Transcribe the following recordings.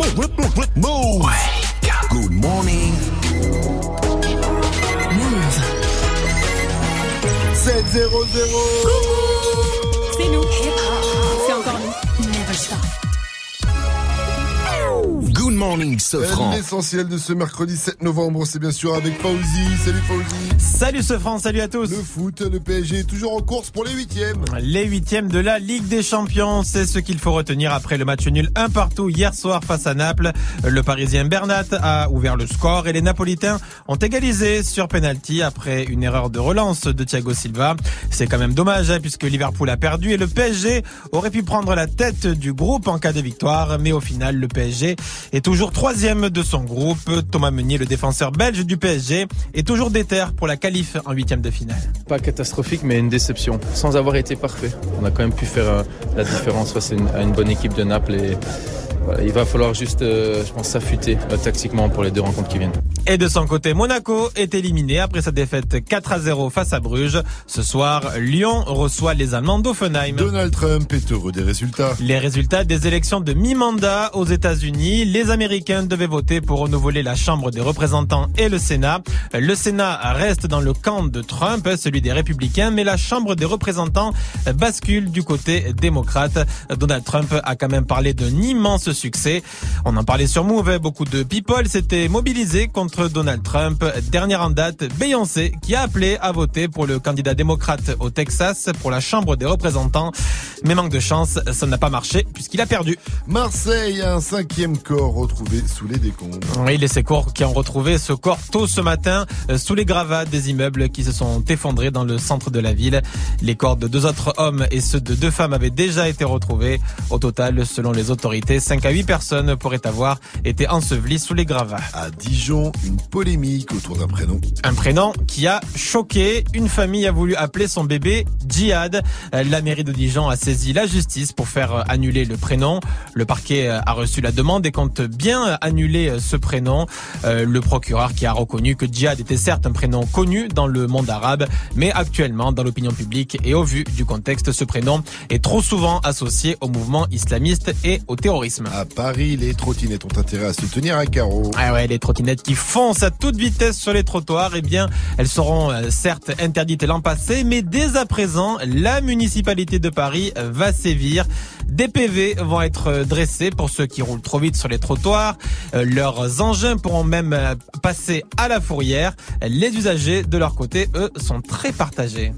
Move. Good morning. Move. 7-0-0 C'est morning, Sofran. L'essentiel de ce mercredi 7 novembre, c'est bien sûr avec Fauzi. Salut Fauzi. Salut ce France, salut à tous. Le foot, le PSG est toujours en course pour les huitièmes. Les huitièmes de la Ligue des Champions, c'est ce qu'il faut retenir après le match nul un partout hier soir face à Naples. Le Parisien Bernat a ouvert le score et les Napolitains ont égalisé sur penalty après une erreur de relance de Thiago Silva. C'est quand même dommage hein, puisque Liverpool a perdu et le PSG aurait pu prendre la tête du groupe en cas de victoire, mais au final le PSG est toujours troisième de son groupe. Thomas Meunier, le défenseur belge du PSG, est toujours déter pour la qualif en huitième de finale. Pas catastrophique, mais une déception. Sans avoir été parfait. On a quand même pu faire euh, la différence face à une, bonne équipe de Naples et voilà, il va falloir juste, euh, je pense, s'affûter euh, tactiquement pour les deux rencontres qui viennent. Et de son côté, Monaco est éliminé après sa défaite 4 à 0 face à Bruges. Ce soir, Lyon reçoit les Allemands d'Offenheim. Donald Trump est heureux des résultats. Les résultats des élections de mi-mandat aux États-Unis, les Américains devaient voter pour renouveler la Chambre des représentants et le Sénat. Le Sénat reste dans le camp de Trump, celui des républicains, mais la Chambre des représentants bascule du côté démocrate. Donald Trump a quand même parlé d'un immense succès. On en parlait sur Move, beaucoup de people s'étaient mobilisés contre Donald Trump. Dernière en date, Beyoncé qui a appelé à voter pour le candidat démocrate au Texas pour la Chambre des représentants. Mais manque de chance, ça n'a pas marché puisqu'il a perdu. Marseille a un cinquième corps retrouvé sous les décombres. Oui, les secours qui ont retrouvé ce corps tôt ce matin euh, sous les gravats des immeubles qui se sont effondrés dans le centre de la ville. Les corps de deux autres hommes et ceux de deux femmes avaient déjà été retrouvés. Au total, selon les autorités, 5 à 8 personnes pourraient avoir été ensevelies sous les gravats. À Dijon, une polémique autour d'un prénom. Un prénom qui a choqué. Une famille a voulu appeler son bébé Djihad. Euh, La mairie de Dijon a saisi la justice pour faire euh, annuler le prénom. Le parquet euh, a reçu la demande et compte bien annuler ce prénom. Le procureur qui a reconnu que Djihad était certes un prénom connu dans le monde arabe, mais actuellement dans l'opinion publique et au vu du contexte, ce prénom est trop souvent associé au mouvement islamiste et au terrorisme. À Paris, les trottinettes ont intérêt à se tenir à carreau. Ah ouais, les trottinettes qui foncent à toute vitesse sur les trottoirs, eh bien, elles seront euh, certes interdites l'an passé, mais dès à présent, la municipalité de Paris va sévir. Des PV vont être euh, dressés pour ceux qui roulent trop vite sur les trottoirs. Euh, Leurs engins pourront même passer à la fourrière. Les usagers, de leur côté, eux, sont très partagés.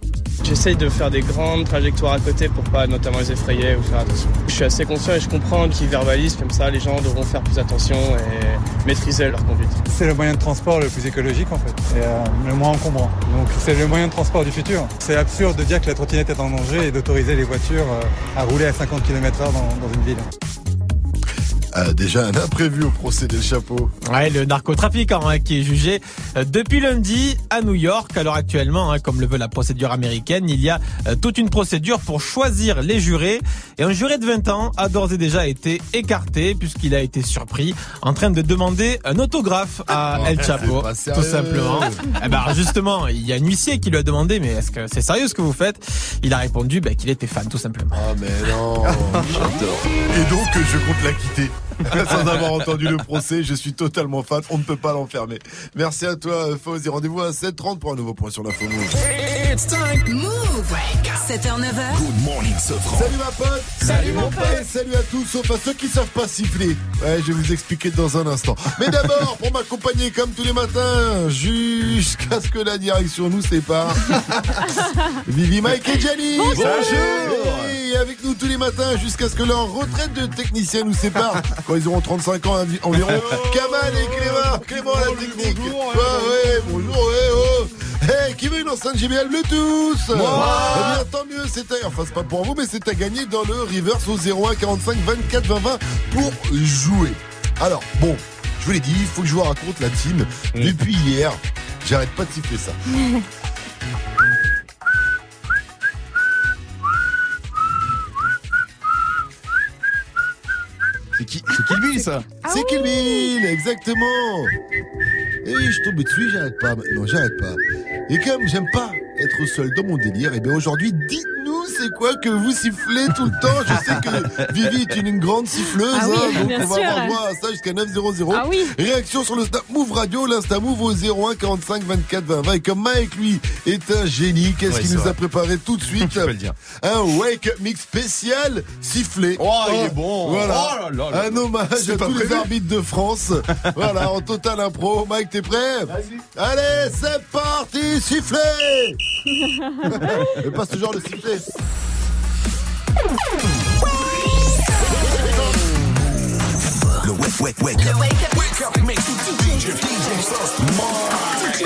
J'essaye de faire des grandes trajectoires à côté pour pas notamment les effrayer ou faire attention. Je suis assez conscient et je comprends qu'ils comme ça, les gens devront faire plus attention et maîtriser leur conduite. C'est le moyen de transport le plus écologique en fait, et euh, le moins encombrant. Donc c'est le moyen de transport du futur. C'est absurde de dire que la trottinette est en danger et d'autoriser les voitures euh, à rouler à 50 km/h dans une ville. Ah, déjà un imprévu au procès des chapeaux. Ouais, le narcotrafiquant hein, qui est jugé euh, depuis lundi à New York. Alors actuellement, hein, comme le veut la procédure américaine, il y a euh, toute une procédure pour choisir les jurés. Et un juré de 20 ans a d'ores et déjà été écarté puisqu'il a été surpris en train de demander un autographe à El Chapo, tout simplement. Eh ben, justement, il y a un huissier qui lui a demandé, mais est-ce que c'est sérieux ce que vous faites? Il a répondu ben, qu'il était fan, tout simplement. Ah mais non, j'adore. Et donc je compte la quitter. Sans avoir entendu le procès, je suis totalement fan, on ne peut pas l'enfermer. Merci à toi Fauzi, rendez-vous à 7h30 pour un nouveau point sur l'info Move. It's time. Move. 7h, 9h. Good morning, Sofran. Salut ma pote Salut mon pote salut à tous, sauf à ceux qui savent pas siffler. Ouais, je vais vous expliquer dans un instant. Mais d'abord, pour m'accompagner comme tous les matins, jusqu'à ce que la direction nous sépare, Vivi, Mike et Jenny Bonjour. Et avec nous tous les matins, jusqu'à ce que leur retraite de technicien nous sépare, quand ils auront 35 ans envi- environ, Kamal et Clément Clément la technique. Ouais, ouais, bonjour, ouais, qui veut une enceinte JBL Bluetooth Eh bien, tant mieux, c'est à... Enfin, c'est pas pour vous, mais c'est à gagner dans le reverse au 01 45 24 20 20 pour jouer. Alors, bon, je vous l'ai dit, il faut que je vous raconte la team. Depuis hier, j'arrête pas de siffler ça. C'est qui, c'est Kill Bill, ça? C'est Kill Bill, exactement. Et je tombe dessus, j'arrête pas maintenant, j'arrête pas. Et comme j'aime pas être seul dans mon délire, et bien aujourd'hui, dites-nous c'est quoi que vous sifflez tout le temps Je sais que Vivi est une, grande siffleuse, ah oui, hein, donc bien on va sûr. avoir droit à ça jusqu'à 900. Ah oui. Réaction sur le Snap Move Radio, l'Insta Move au 01 45 24 20 20. Et comme Mike, lui, est un génie, qu'est-ce Ouais, qu'il nous a préparé tout de suite Je peux le dire. Un Wake Up Mix spécial sifflé. Oh, il est bon. Voilà. Oh là là là un hommage à tous les arbitres de France. voilà, en total impro. Mike, t'es prêt Allez, c'est parti, sifflez Mais pas ce genre de sifflet. Le wake, wake, wake. Le wake up, wake up mix. DJ, DJ First Mike.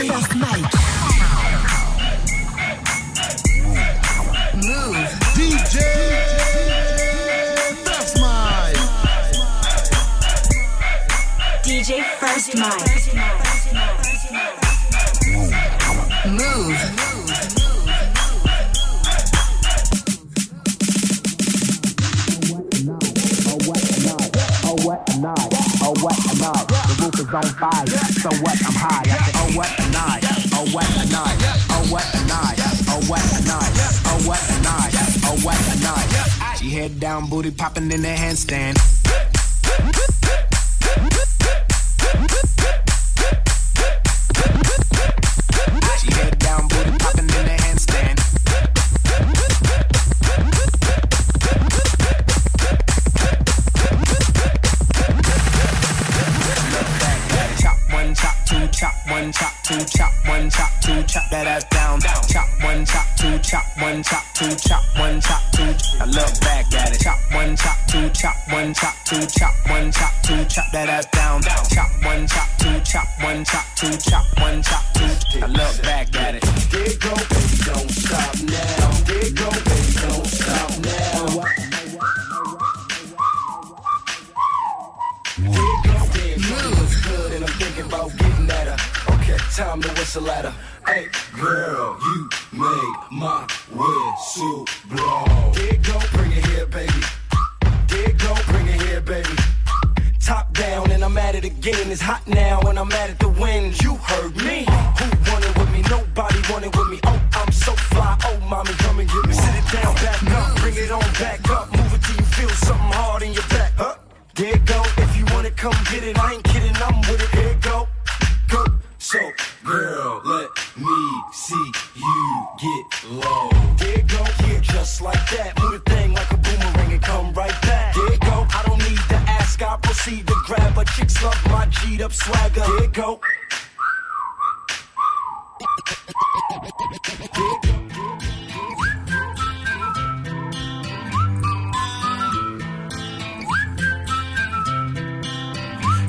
First Mike. Move. DJ First. DJ First Mike. Move. On fire, so what I'm high. I say, oh what a night, oh what a night, oh what a night, oh what a night, oh what a night, oh what a night. She head down, booty popping in the handstand. That ass down. Chop one, chop two, chop one, chop two, chop one, chop two. I look back at it. Chop one, chop two, chop one, chop two, chop one, chop two, chop that ass down. Chop one, chop two, chop one, chop two, chop G'd up swagger. There you go.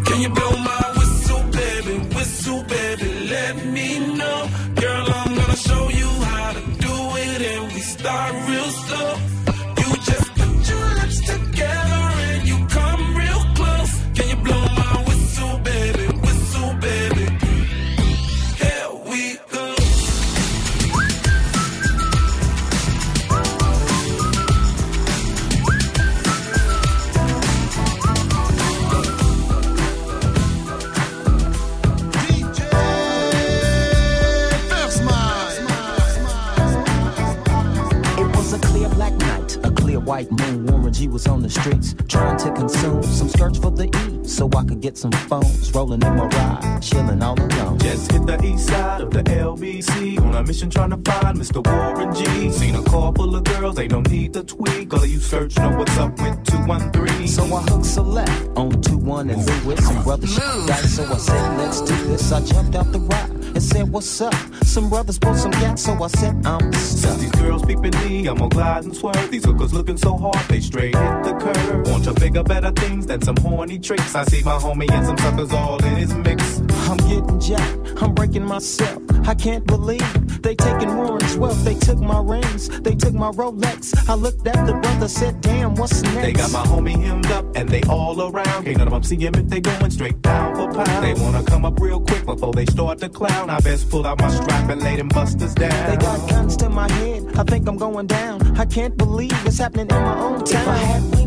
Can you blow my was on the streets trying to consume some skirts for the E, so I could get some phones. Rolling in my ride, chilling all alone. Just hit the east side of the LBC on a mission trying to find Mr. Warren G. Seen a car full of girls, they don't need to tweak. All of you search know what's up with 213. So I hooked select on 2 1 and Lewis. Some brothers shot dice, so I said, let's do this. I jumped out the ride and said, what's up? Some brothers pulled some gas, so I said, I'm Since stuck. these girls peeping me, I'm gonna glide and swerve. These hookers looking so hard, they straight hit the curve. Want to bigger, better things than some horny tricks. I see my homie and some suckers all in his mix. I'm getting jacked, I'm breaking myself. I can't believe they taking more Warren's wealth. They took my rings, they took my Rolex. I looked at the brother, said, damn, what's next? They got my homie hemmed up and they all around. Can't none of them see him if they going straight down for pound. They wanna come up real quick before they start to clown. I best pull out my strap and lay them busters down. They got guns to my head. I think I'm going down. I can't believe it's happening in my own town.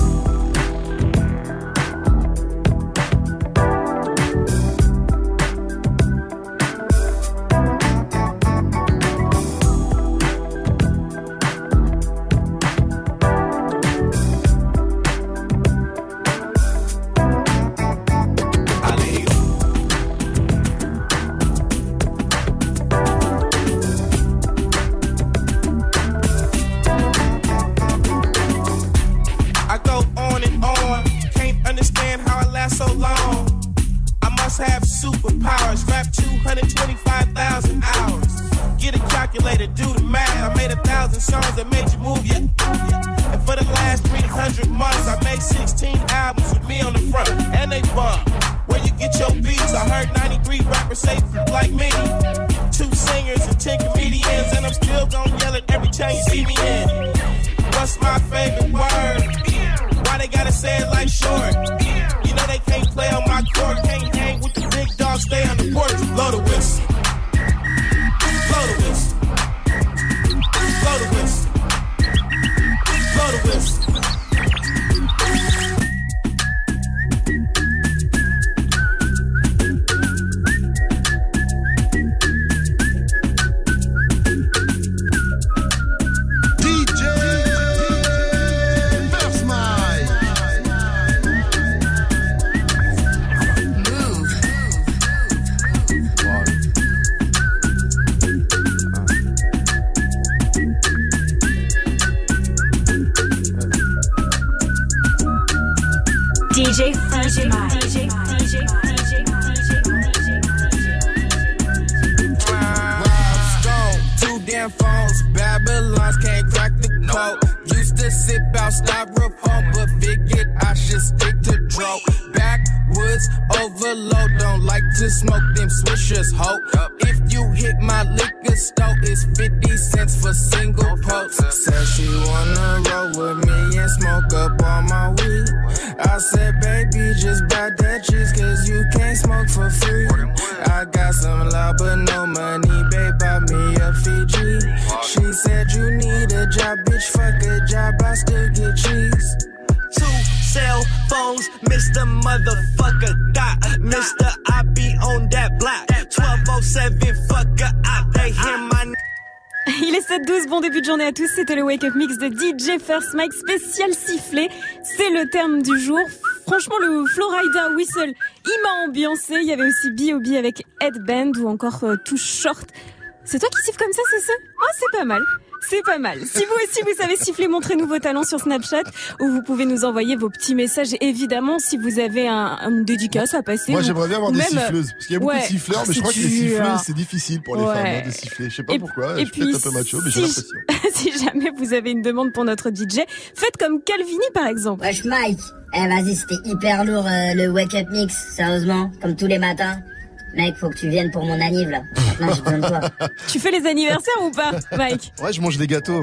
DJ DJ. DJ, DJ, DJ, damn phones. Babylons can't crack the code. Used to sip out styrofoam, but figured I should stick to dro. Backwoods overload, don't like to smoke them swishers, ho. If you hit my liquor store, it's 50 cents for single pokes. Said she wanna roll with me and smoke up all my weed. I said, baby, just buy that cheese, cause you can't smoke for free. I got some love, but no money, babe, buy me a Fiji. She said, you need a job, bitch, fuck a job, I still get cheese. two cell phones, Mr. Motherfucker Dot. Mr. I be on that block. 1207 fucker I they hear my Il est 7-12, bon début de journée à tous, c'était le Wake Up Mix de DJ First Mike spécial sifflé, c'est le terme du jour. Franchement le Florida Whistle, il m'a ambiancé, il y avait aussi B.O.B. avec Headband ou encore euh, Too Short. C'est toi qui siffles comme ça, c'est ça? Ah c'est pas mal c'est pas mal. Si vous aussi vous savez siffler, montrez-nous vos talents sur Snapchat ou vous pouvez nous envoyer vos petits messages. Évidemment, si vous avez un, une dédicace à passer. Moi, ou- j'aimerais bien avoir des même- siffleuses. Parce qu'il y a beaucoup Ouais. de siffleurs, mais je c'est crois que les dur. siffleurs, c'est difficile pour les Ouais. femmes hein, de siffler. Je sais pas Et- pourquoi. et je suis peut-être puis, un peu macho, mais j'ai si- l'impression. si jamais vous avez une demande pour notre DJ, faites comme Calvini par exemple. Wesh Mike, eh vas-y c'était hyper lourd euh, le wake up mix, sérieusement, comme tous les matins. Mec, faut que tu viennes pour mon anniv là. Maintenant j'ai besoin de toi. Tu fais les anniversaires ou pas, Mike? Ouais, je mange des gâteaux.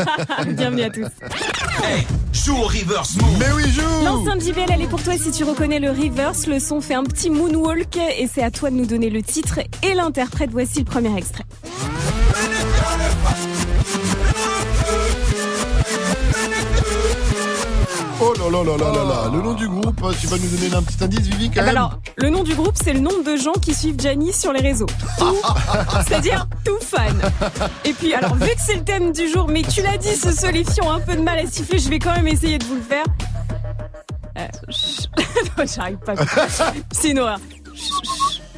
Bienvenue à tous. Joue au reverse move. mais oui, joue L'enceinte JBL, elle est pour toi si tu reconnais le reverse. Le son fait un petit moonwalk et c'est à toi de nous donner le titre et l'interprète. Voici le premier extrait. Là là là là là là. Le nom du groupe, tu vas nous donner un petit indice, Vivi, quand Eh ben même alors, le nom du groupe, c'est le nombre de gens qui suivent Gianni sur les réseaux. Tout, c'est-à-dire tout fan. Et puis, alors, vu que c'est le thème du jour, mais tu l'as dit, ce filles ont un peu de mal à siffler, je vais quand même essayer de vous le faire. Euh, chut. non, j'arrive pas. C'est une horreur. Chut,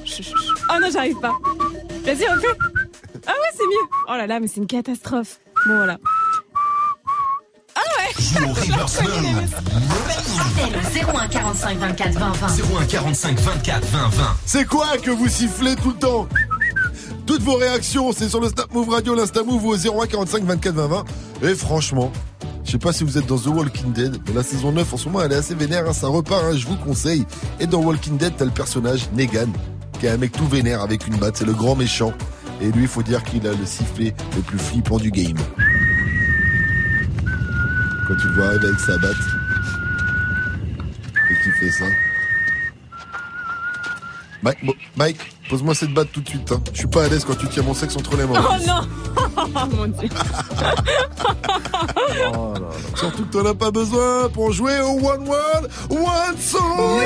chut, chut. Oh non, j'arrive pas. Vas-y, refais. Ah ouais, c'est mieux. Oh là là, mais c'est une catastrophe. Bon, voilà. Joue au reverse move. Appel au 01 45 24 20 20. 01 45 24 20 20. C'est quoi que vous sifflez tout le temps? Toutes vos réactions, c'est sur le Snap Move Radio, l'Insta Move ou au 01 45 24 20 20. Et franchement, je sais pas si vous êtes dans The Walking Dead, mais la saison 9 en ce moment elle est assez vénère, hein, ça repart, hein, je vous conseille. Et dans Walking Dead, t'as le personnage Negan, qui est un mec tout vénère avec une batte, c'est le grand méchant. Et lui, il faut dire qu'il a le sifflet le plus flippant du game. Quand tu le vois arriver avec sa batte et qu'il fait ça. Mike, Mike pose-moi cette batte tout de suite. Hein. Je suis pas à l'aise quand tu tiens mon sexe entre les mains. Oh non Oh mon dieu Oh là là. Surtout que t'en as pas besoin pour jouer au One World One Song.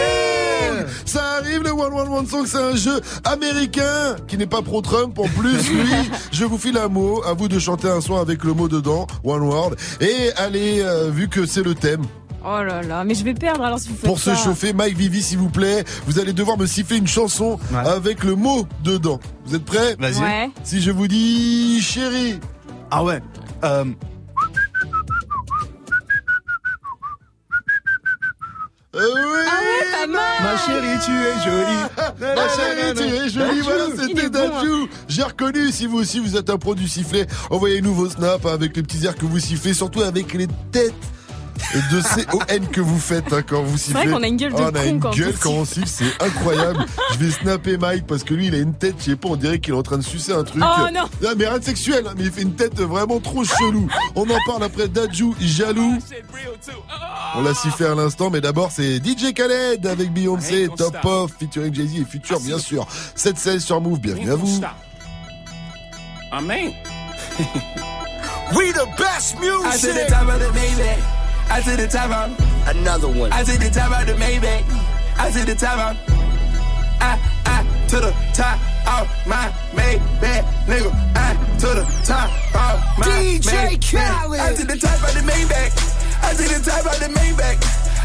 Ça arrive le One World One Song, c'est un jeu américain qui n'est pas pro-Trump en plus. Lui, je vous file un mot, à vous de chanter un son avec le mot dedans, One World. Et allez, euh, vu que c'est le thème, Oh là là, mais je vais perdre alors si vous faites pour se chauffer, Mike Vivi, s'il vous plaît, vous allez devoir me siffler une chanson avec le mot dedans. Vous êtes prêts Vas-y. Ouais. Si je vous dis chérie. Ah ouais. Euh, Euh, oui Ah ouais, pas mal ma chérie, tu es jolie. Ma chérie, tu es jolie, voilà, Il c'était bon, hein. Dajou. J'ai reconnu, si vous aussi vous êtes un pro du sifflet, envoyez-nous vos snaps avec les petits airs que vous sifflez, surtout avec les têtes de CON que vous faites hein, quand vous sifflez. vrai qu'on a une gueule de Oh, on a con une quand on gueule quand on siffle, c'est incroyable. Je vais snapper Mike parce que lui, il a une tête, je sais pas, on dirait qu'il est en train de sucer un truc. Oh non mais rien de sexuel, hein, mais il fait une tête vraiment trop chelou. On en parle après Dajou, jaloux. On l'a sifflé à l'instant, mais d'abord c'est DJ Khaled avec Beyoncé, Top Off, featuring Jay-Z et Future, bien sûr. 7-16 sur Move, bienvenue à vous. Amen. We the best I the music. top of the Maybach. I to the top of Another one. I to the top of the Maybach. I to the top of I, I to the top of my Maybach, nigga. I to the top of my DJ. Khaled. I to the top of the Maybach. I to the top of the Maybach.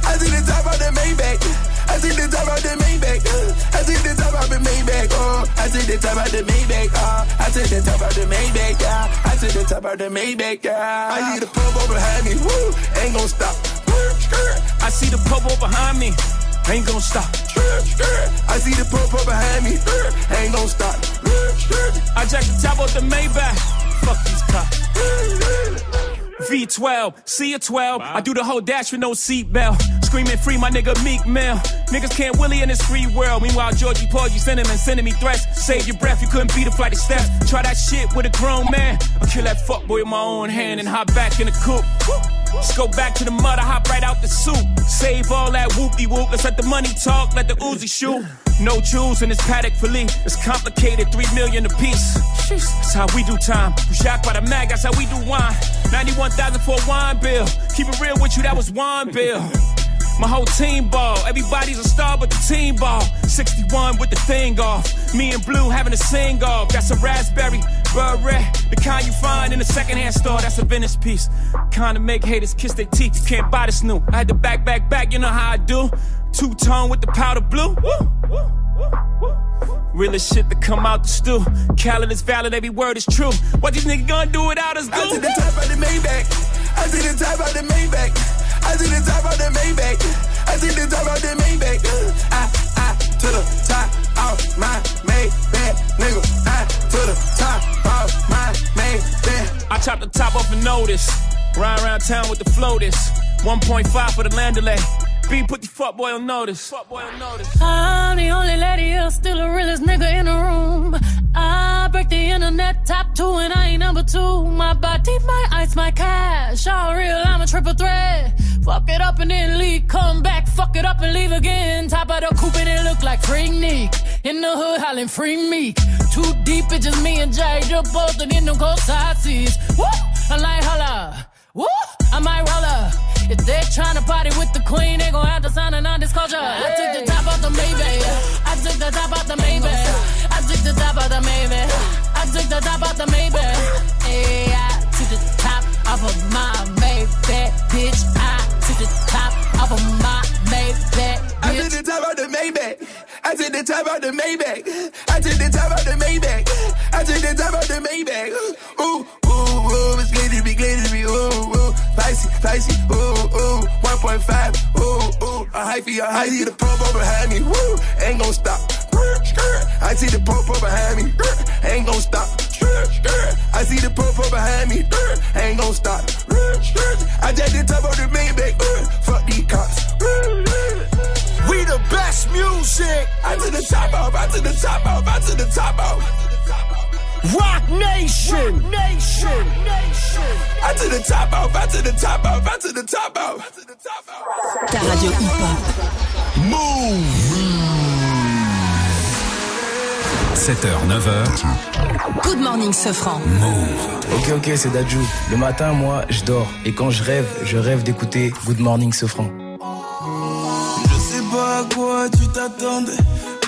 I to the top of the Maybach. I to the top of the Maybach. uh, I to the top of the Maybach. Oh, I to the top of the Maybach. Oh, I to the top of the Maybach. Yeah, I to the top of the Maybach. Yeah, I see the purple behind me. Woo, ain't gonna stop. I see the purple behind me. Ain't gonna stop. I see the purple behind me. Ain't gonna stop. I jack the top of the Maybach. Fuck these cops. V12, see a 12. I do the whole dash with no seatbelt. Screaming free, my nigga Meek Mill. Niggas can't willy in this free world. Meanwhile, Georgie Porgy sending and sending me threats. Save your breath, you couldn't beat a flight of steps. Try that shit with a grown man. I'll kill that fuckboy with my own hand and hop back in the coupe. Just go back to the mud, I hop right out the soup. Save all that whoopie whoop. Let's let the money talk, let the Uzi shoot. No jewels in this paddock for Lee. It's complicated, three million a piece. That's how we do time. You shocked by the mag, that's how we do wine. 91,000 for a wine bill. Keep it real with you, that was wine bill. My whole team ball. Everybody's a star but the team ball. 61 with the thing off. Me and Blue having a sing off. Got some raspberry, beret. The kind you find in a secondhand store. That's a Venice piece. Kind of make haters kiss their teeth. You can't buy this new. I had to back, back, back. You know how I do. Two tone with the powder blue. Woo, woo, woo. Realest shit to come out the stew. Khaled is valid, every word is true. What these niggas gonna do without us, I to dude? the top of the Maybach. I to the top of the Maybach. I to the top of the Maybach. I to the top of the Maybach. Uh, I, I to the top of my Maybach, nigga. I to the top of my Maybach. I chop the top off a notice. Ride around town with the floaters. 1.5 for the land delay. B put the fuck boy on notice. Fuck boy on notice. I'm the only lady here, still the realest nigga in the room. I break the internet top two and I ain't number two. My body, my ice, my cash. All real, I'm a triple threat. Fuck it up and then leave, come back, fuck it up and leave again. Top of the coupe and it look like Freak Nick. In the hood, hollering Free Meek. Too deep, it's just me and Jay, just both in them cold side seats. Woo! I'm like, holla. Woo! I might roll. If they're trying to party with the queen, they gon' have to sign a non-disclosure. I took the top off the Maybach. I took the top off the Maybach. I took the top off the Maybach. I took the top off the Maybach. Hey, I took the top off of my Maybach, bitch. I took the top off of my Maybach, I to bitch. the top of the Maybach. I took the top of the Maybach. I took the top of the Maybach. I to the top of the Maybach. Ooh, ooh, it's glittery, glittery, ooh, ooh, spicy, spicy, ooh, ooh, 1.5, ooh, ooh, a hyphy, a hyphy. The purple behind me, woo, ain't gon' stop. I see the purple behind me, ain't gon' stop. I see the purple behind me, ain't gon' stop. I just the top of the Maybach, fuck these cops. We the best music. I to the top off, I to the top off, I to the top off. Rock Nation. Nation. Nation. I to the top off, I to the top off, I to the top off. Ta radio hip-hop. 7h, 9h, Good morning, Sofran. Ok, ok, c'est Dadju. Le matin, moi, je dors. Et quand je rêve, je rêve d'écouter Good Morning Sofran. Je sais pas à quoi tu t'attendais.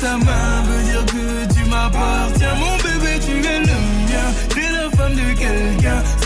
Ta main veut dire que tu m'appartiens. Mon bébé, tu es le mien, t'es la femme de quelqu'un.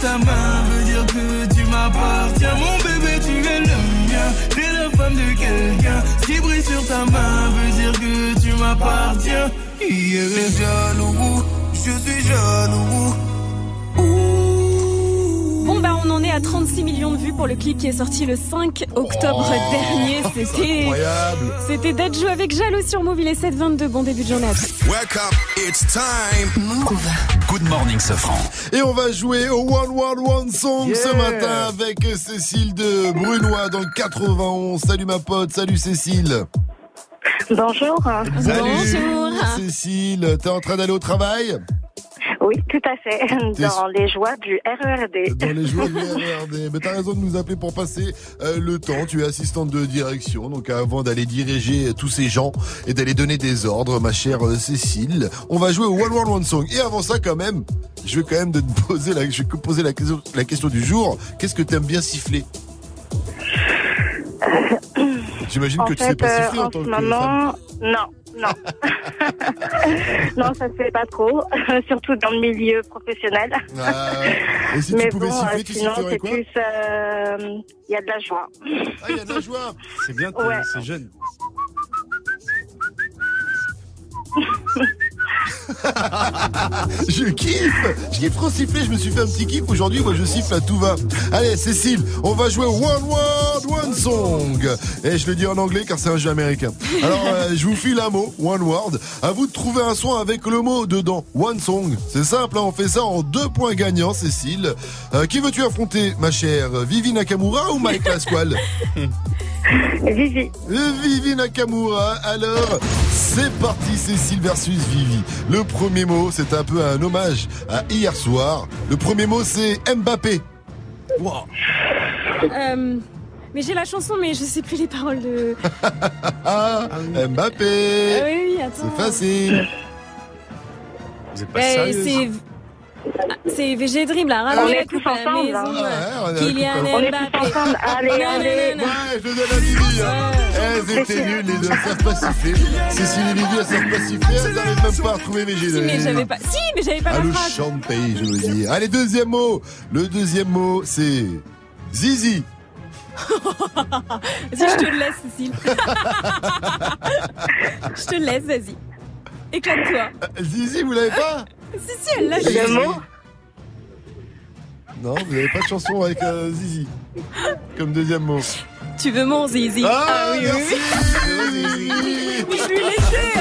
Ta main veut dire que tu m'appartiens. Mon bébé, tu es le mien, t'es la femme de quelqu'un. Ce qui brille sur ta main veut dire que tu m'appartiens. Je suis jaloux, je suis jaloux. On en est à 36 millions de vues pour le clip qui est sorti le 5 octobre dernier. C'était incroyable. C'était Dadju avec Jaloux sur Move. Il est 7h22. Bon début de journée à tous. Wake up, it's time. Move. Good morning, Sofran. Et on va jouer au One World One Song ce matin avec Cécile de Brunois dans le 91. Salut ma pote, salut Cécile. Bonjour. Salut Cécile, t'es en train d'aller au travail? Oui, tout à fait. T'es- Dans les joies du RERD. Dans les jours du RERD. Mais t'as raison de nous appeler pour passer euh, le temps. Tu es assistante de direction. Donc avant d'aller diriger tous ces gens et d'aller donner des ordres, ma chère euh, Cécile, on va jouer au One World One Song. Et avant ça, quand même, je vais quand même te poser la, je vais poser la question, la question du jour. Qu'est-ce que t'aimes bien siffler? J'imagine que tu fait, sais pas euh, siffler en, en tant ce que femme. moment, non, non. non, ça se fait pas trop, surtout dans le milieu professionnel. Ah, et si tu Mais pouvais bon, siffler, euh, tu sinon, sifflerais c'est quoi plus, euh, il y a de la joie. Ah, il y a de la joie. C'est bien, Ouais. c'est jeune. je kiffe Je kiffe trop siffler, je me suis fait un petit kiff aujourd'hui, moi je siffle à tout va. Allez Cécile, on va jouer One Word, One Song Et je le dis en anglais car c'est un jeu américain. Alors euh, je vous file un mot, One Word, à vous de trouver un son avec le mot dedans, One Song. C'est simple, hein, on fait ça en deux points gagnants Cécile. Euh, qui veux-tu affronter ma chère Vivi Nakamura ou Mike Lasquale Vivi. Vivi Nakamura. Alors, c'est parti Cécile versus Vivi. Le premier mot, c'est un peu un hommage à hier soir. Le premier mot, c'est Mbappé. Euh, mais j'ai la chanson, mais je sais plus les paroles de. Ah, Mbappé. Ah oui, oui, attends. C'est facile. Eh, c'est. Ah, C'est VG Dream là, On ramenez est la coupe tous à la ensemble, maison. hein. La Kylian coupe, On est Mbappé. tous ensemble. Allez, allez. Ouais, je donne à hein. Elles étaient nulles, les deux, elles savent pas siffler. Cécile et Lily, elles savent pas siffler, elles n'arrivent même pas à retrouver VG Si, mais Dream. j'avais pas. Si, mais j'avais pas la le phrase. chant de pays, je veux dire. Allez, deuxième mot. Le deuxième mot, c'est Zizi. Vas-y, je te le laisse, Cécile. je te le laisse, vas-y. Éclate-toi. Euh, Zizi, vous l'avez pas? Si, si, elle l'a Zizi. le mot. Non, vous n'avez pas de chanson avec euh, Zizi. Comme deuxième mot. Tu veux mon zizi Ah, oui, merci. oui, oui. Mais je lui ai laissé, enfin.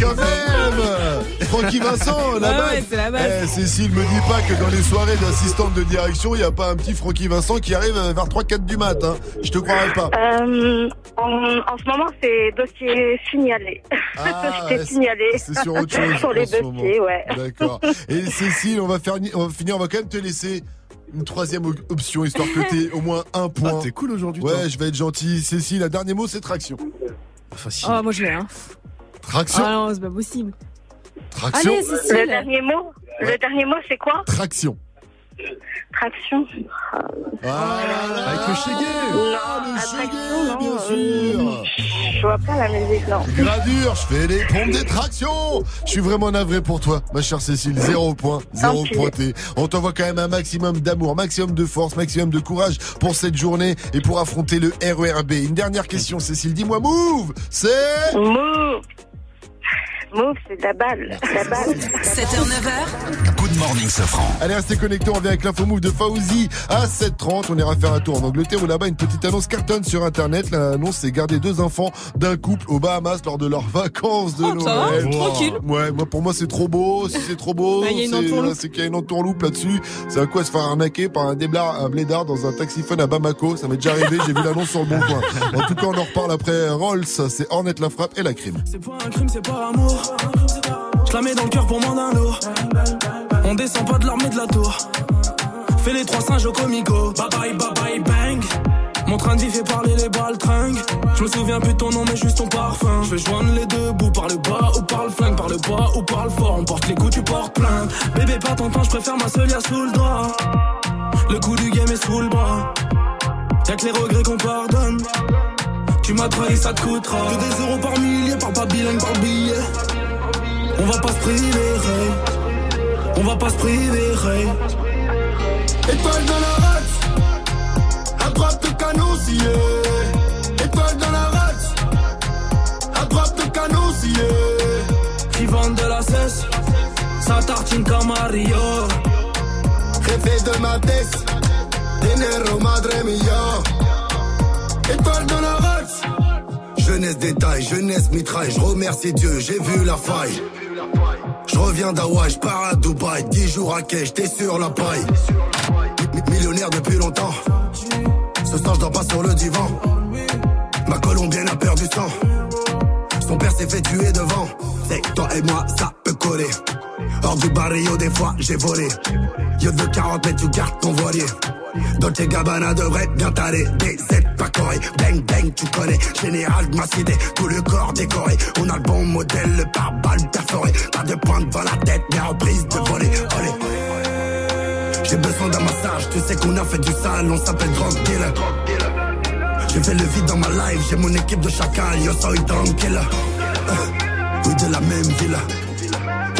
Quand même Francky Vincent, la Ouais, base. ouais, c'est la base. Eh, Cécile, me dis pas que dans les soirées d'assistante de direction, il n'y a pas un petit Francky Vincent qui arrive vers 3-4 du mat. Hein. Je te croirais pas. Euh, en, en ce moment, c'est dossier signalé. Ah, ouais, signalé. C'est sur autre chose. Sur les dossiers, ouais. D'accord. Et Cécile, on va, faire, on va finir, on va quand même te laisser une troisième option, histoire que t'aies au moins un point. Ah, t'es cool aujourd'hui, Ouais, je vais être gentil. Cécile, le dernier mot, c'est traction. Facile. Oh, moi je l'ai, hein. Traction. Ah non, c'est pas possible. Traction. Allez, Cécile. Le dernier mot, le dernier mot, c'est quoi? Traction. Traction. Ah, Avec le chégué. Ah, le chégué, bien sûr. Je vois pas la musique, non. Gradure, je fais les pompes des tractions. Je suis vraiment navré pour toi, ma chère Cécile. Zéro point, zéro pointé. On t'envoie quand même un maximum d'amour, maximum de force, maximum de courage pour cette journée et pour affronter le RERB. Une dernière question, Cécile. Dis-moi, move, c'est... Move. Move, c'est de la balle. La balle. 7h, 9h. Good morning, Sofran. Allez, restez connectés, on revient avec l'info move de Fauzi à 7h30. On ira faire un tour en Angleterre où là-bas une petite annonce cartonne sur internet. L'annonce c'est garder deux enfants d'un couple aux Bahamas lors de leurs vacances de Oh, ça va, Noël. tranquille. Ouais, moi pour moi c'est trop beau. Si c'est trop beau, Ah, il y a une c'est- qu'il y a une entourloupe là-dessus. C'est à quoi se faire arnaquer par un déblard, un blédard dans un taxiphone à Bamako. Ça m'est déjà arrivé, j'ai vu l'annonce sur le bon coin. En tout cas, on en reparle après Rolls. C'est Ornette la frappe et la crime. C'est pas un crime, c'est par amour. Je la mets dans le cœur pour moins d'un lot. On descend pas de l'armée de la tour. Fais les trois singes au comico. Bye bye, bye bye, bang. Mon train dit fait parler les balles tringues. Je me souviens plus de ton nom, mais juste ton parfum. Je joindre les deux bouts par le bas ou par le flingue, par le bas ou par le fort. On porte les coups, tu portes plainte. Bébé, pas ton temps, je préfère ma seule sous le doigt. Le coup du game est sous le bras. Y'a que les regrets qu'on pardonne. Tu m'as trahi, ça te coûtera. Que des euros par millier, par pas bilingue, par billet. On va pas se priver, hey. On va pas se priver, hey. Étoile dans la race, à droite le canon scié. Étoile dans la race, à droite le canon scié. Qui vendent de la cesse, ça tartine comme Mario. Jefe de ma tête, dinero madre mia. Étoile dans la race, jeunesse détail, jeunesse mitraille. Je remercie Dieu, j'ai vu la faille. Je reviens d'Hawaï, je pars à Dubaï, 10 jours à quai, j'étais sur la paille. Mi- Millionnaire depuis longtemps. Ce soir, je dors pas sur le divan. Ma colombienne a peur du sang. Son père s'est fait tuer devant. C'est toi et moi, ça peut coller. Hors du barrio, des fois, j'ai volé. Yo de 40 mètres, tu gardes ton voilier. Dolce Gabbana devrait bien t'aller. DZ pas coré. Bang bang, tu connais. Général de ma cité, tout le corps décoré. On a le bon modèle, le pare-balles perforé. Pas de pointe devant la tête, mais en prise de voler. Olé. J'ai besoin d'un massage, tu sais qu'on a fait du sale, on s'appelle drug dealer. J'ai fait le vide dans ma life, j'ai mon équipe de chacal, yo soy tranquille. Euh, oui, de la même villa.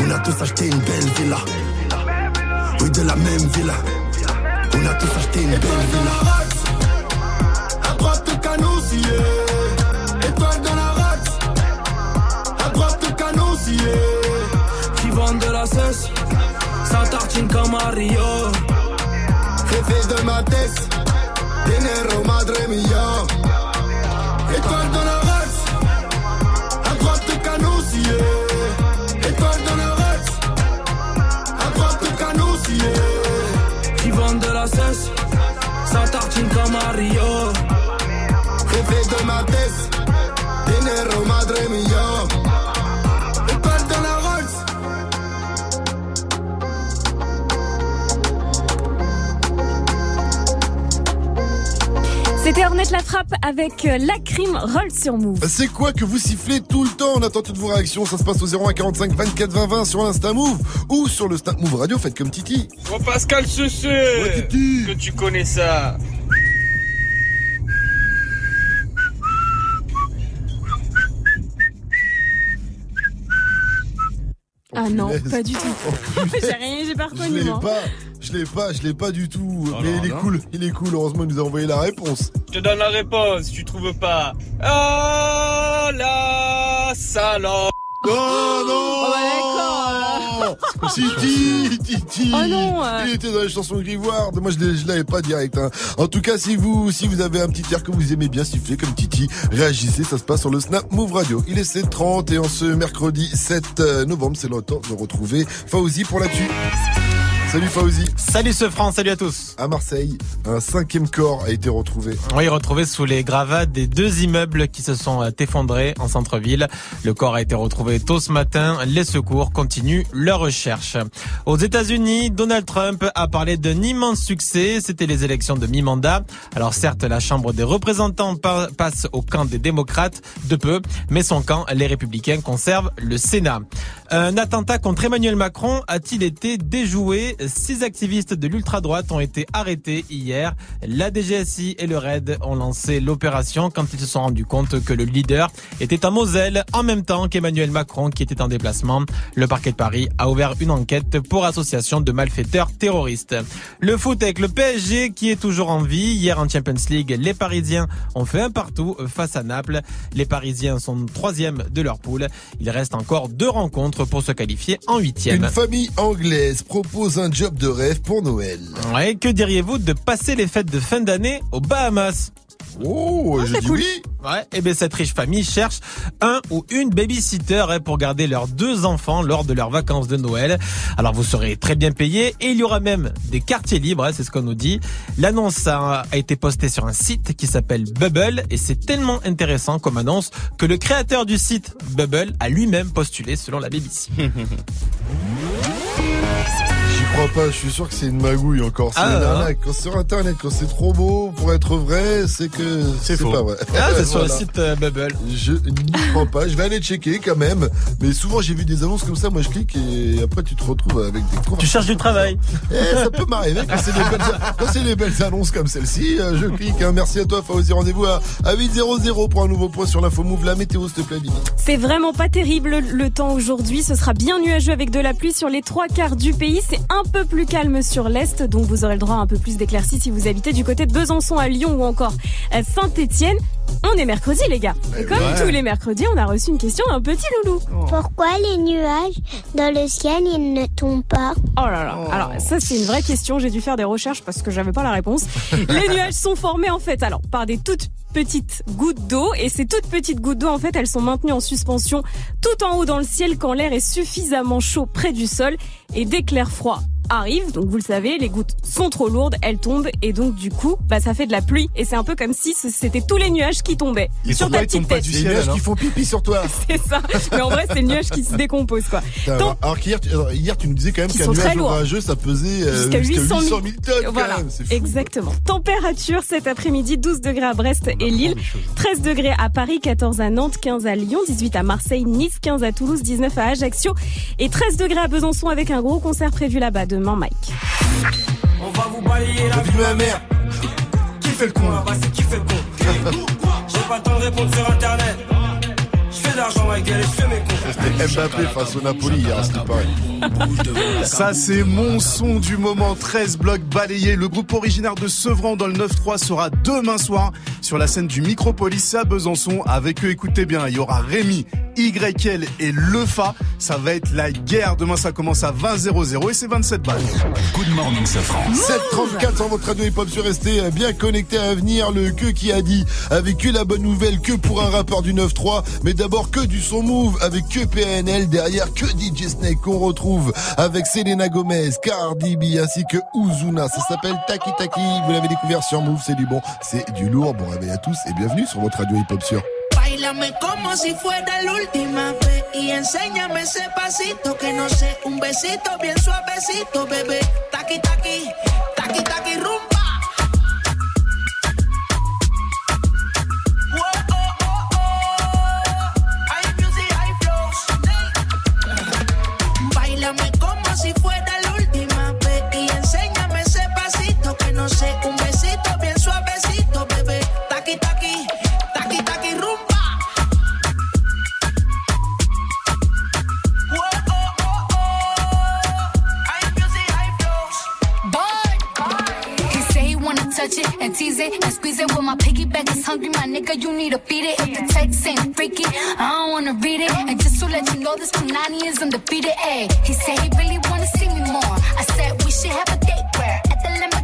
On a tous acheté une belle villa. Oui, de la même villa. On a tous acheté une belle villa. À droite le canon scié. Étoile dans la race. À droite le canon scié. Qui vendent de la cesse, ça tartine comme Mario. Jefe de ma tête, dinero madre mia. Étoile dans la race, à droite le canon scié. Étoile dans la race, à droite le canon scié. Ça tartine comme Mario. Jefe de ma tête, dinero madre mia. Étoile dans la race. C'était Ornette la frappe avec euh, la crime roll sur Move. C'est quoi que vous sifflez tout le temps? On attend toutes vos réactions. Ça se passe au 01 45 24 20 20 sur l'Insta Move ou sur le Snap Move Radio. Faites comme Titi. Oh Pascal Susu Que tu connais ça Ah non, punaise. pas du tout. j'ai rien, j'ai pas Je reconnu l'ai moi. pas. Je l'ai pas, je l'ai pas du tout. Oh mais non, il est non. cool, il est cool. Heureusement, il nous a envoyé la réponse. Je te donne la réponse, tu trouves pas. Oh la salope Oh non Titi, Titi Oh non, euh. Il était dans les chansons grivoires. Moi, je l'avais pas direct. hein. En tout cas, si vous, si vous avez un petit air que vous aimez bien siffler comme Titi, réagissez. Ça se passe sur le Snap Move Radio. Il est 7h30 et en ce mercredi 7 novembre, c'est le temps de retrouver Fauzi pour l'actu. Salut Fauzi. Salut ce franc, salut à tous. À Marseille, un cinquième corps a été retrouvé. Oui, retrouvé sous les gravats des deux immeubles qui se sont euh, effondrés en centre-ville. Le corps a été retrouvé tôt ce matin. Les secours continuent leur recherche. Aux États-Unis, Donald Trump a parlé d'un immense succès. C'était les élections de mi-mandat. Alors certes, la Chambre des représentants pa- passe au camp des démocrates de peu, mais son camp, les républicains, conserve le Sénat. Un attentat contre Emmanuel Macron a-t-il été déjoué? Six activistes de l'ultra-droite ont été arrêtés hier. La DGSI et le RAID ont lancé l'opération quand ils se sont rendus compte que le leader était en Moselle en même temps qu'Emmanuel Macron qui était en déplacement. Le parquet de Paris a ouvert une enquête pour association de malfaiteurs terroristes. Le foot avec le PSG qui est toujours en vie. Hier en Champions League, les Parisiens ont fait un partout face à Naples. Les Parisiens sont troisième de leur poule. Il reste encore deux rencontres pour se qualifier en huitième. Une famille anglaise propose un job de rêve pour Noël. Ouais, que diriez-vous de passer les fêtes de fin d'année aux Bahamas? Oh, je dis oui. Ouais, et bien cette riche famille cherche un ou une babysitter hein, pour garder leurs deux enfants lors de leurs vacances de Noël. Alors vous serez très bien payé et il y aura même des quartiers libres, hein, c'est ce qu'on nous dit. L'annonce a, a été postée sur un site qui s'appelle Bubble et c'est tellement intéressant comme annonce que le créateur du site Bubble a lui-même postulé selon la BBC. J'y crois pas, je suis sûr que c'est une magouille encore. C'est Ah, une hein. arnaque. Quand sur internet, quand c'est trop beau pour être vrai, c'est que c'est faux. pas vrai. Ah, c'est sur le site euh, Bubble. Je n'y crois pas. Je vais aller checker quand même. Mais souvent, j'ai vu des annonces comme ça. Moi, je clique et après, tu te retrouves avec des. Tu cherches du travail. Eh, ça peut m'arriver quand c'est des belles, des annonces comme celle-ci. euh, Je clique. hein. Merci à toi, Fauzi. Rendez-vous à, à 8.00 pour un nouveau point sur l'info move. La météo, s'il te plaît. C'est vraiment pas terrible le temps aujourd'hui. Ce sera bien nuageux avec de la pluie sur les trois quarts du pays. C'est un peu plus calme sur l'est, donc vous aurez le droit à un peu plus d'éclaircies si vous habitez du côté de Besançon à Lyon ou encore à Saint-Étienne. On est mercredi, les gars. Et comme ouais. tous les mercredis, on a reçu une question d'un petit loulou. Pourquoi les nuages dans le ciel ils ne tombent pas Oh là là. Alors ça c'est une vraie question. J'ai dû faire des recherches parce que j'avais pas la réponse. Les nuages sont formés en fait alors par des toutes petites gouttes d'eau et ces toutes petites gouttes d'eau en fait elles sont maintenues en suspension tout en haut dans le ciel quand l'air est suffisamment chaud près du sol et dès que l'air froid arrive, donc vous le savez, les gouttes sont trop lourdes, elles tombent et donc du coup, bah ça fait de la pluie et c'est un peu comme si c'était tous les nuages qui tombaient sur ta petite tête. Les nuages qui font pipi sur toi. C'est ça. Mais en vrai, c'est le nuage qui se décompose quoi. Putain, Donc, alors qu'hier, hier, tu nous disais quand même qu'un nuage orageux, ça pesait euh, Jusqu'à 800 000, tonnes. quand Voilà, même. C'est fou. exactement. Température cet après-midi 12 degrés à Brest et Lille, 13 degrés à Paris, 14 à Nantes, 15 à Lyon, 18 à Marseille, Nice, 15 à Toulouse, 19 à Ajaccio et 13 degrés à Besançon avec un gros concert prévu là-bas demain, Mike. On va vous balayer la vie de ma mère. Qui fait le con là-bas, c'est qui fait le con J'ai pas le temps de répondre sur internet. De l'argent. C'était Mbappé face au Napoli hier. Ça, c'est mon son du moment. 13 blocs balayés. Le groupe originaire de Sevran dans le 9-3 sera demain soir sur la scène du Micropolis à Besançon. Avec eux, écoutez bien, il y aura Rémi, YL et Lefa. Ça va être la guerre. Demain, ça commence à 20-0-0 et c'est 27 balles. Good morning, Safran. 734 sur votre radio hip-hop sur restez bien connecté à venir. Le que qui a dit avec que la bonne nouvelle que pour un rappeur du 9-3. Mais d'abord que du son move avec que PNL derrière que DJ Snake qu'on retrouve avec Selena Gomez, Cardi B ainsi que Uzuna. Ça s'appelle Taki Taki. Vous l'avez découvert sur Move. C'est du bon, c'est du lourd. Bon réveil à tous et bienvenue sur votre radio hip-hop sur. Bailame como si fuera la última vez y enséñame ese pasito que no sé, un besito bien suavecito, bebé. Taqui taqui, taqui taqui rumba. Touch it and tease it and squeeze it. When my piggyback is hungry, my nigga, you need to feed it. If the text ain't freaky, I don't wanna read it. And just to let you know, this Punani is undefeated. Ayy, he said he really wanna see me more. I said we should have a date where at the limit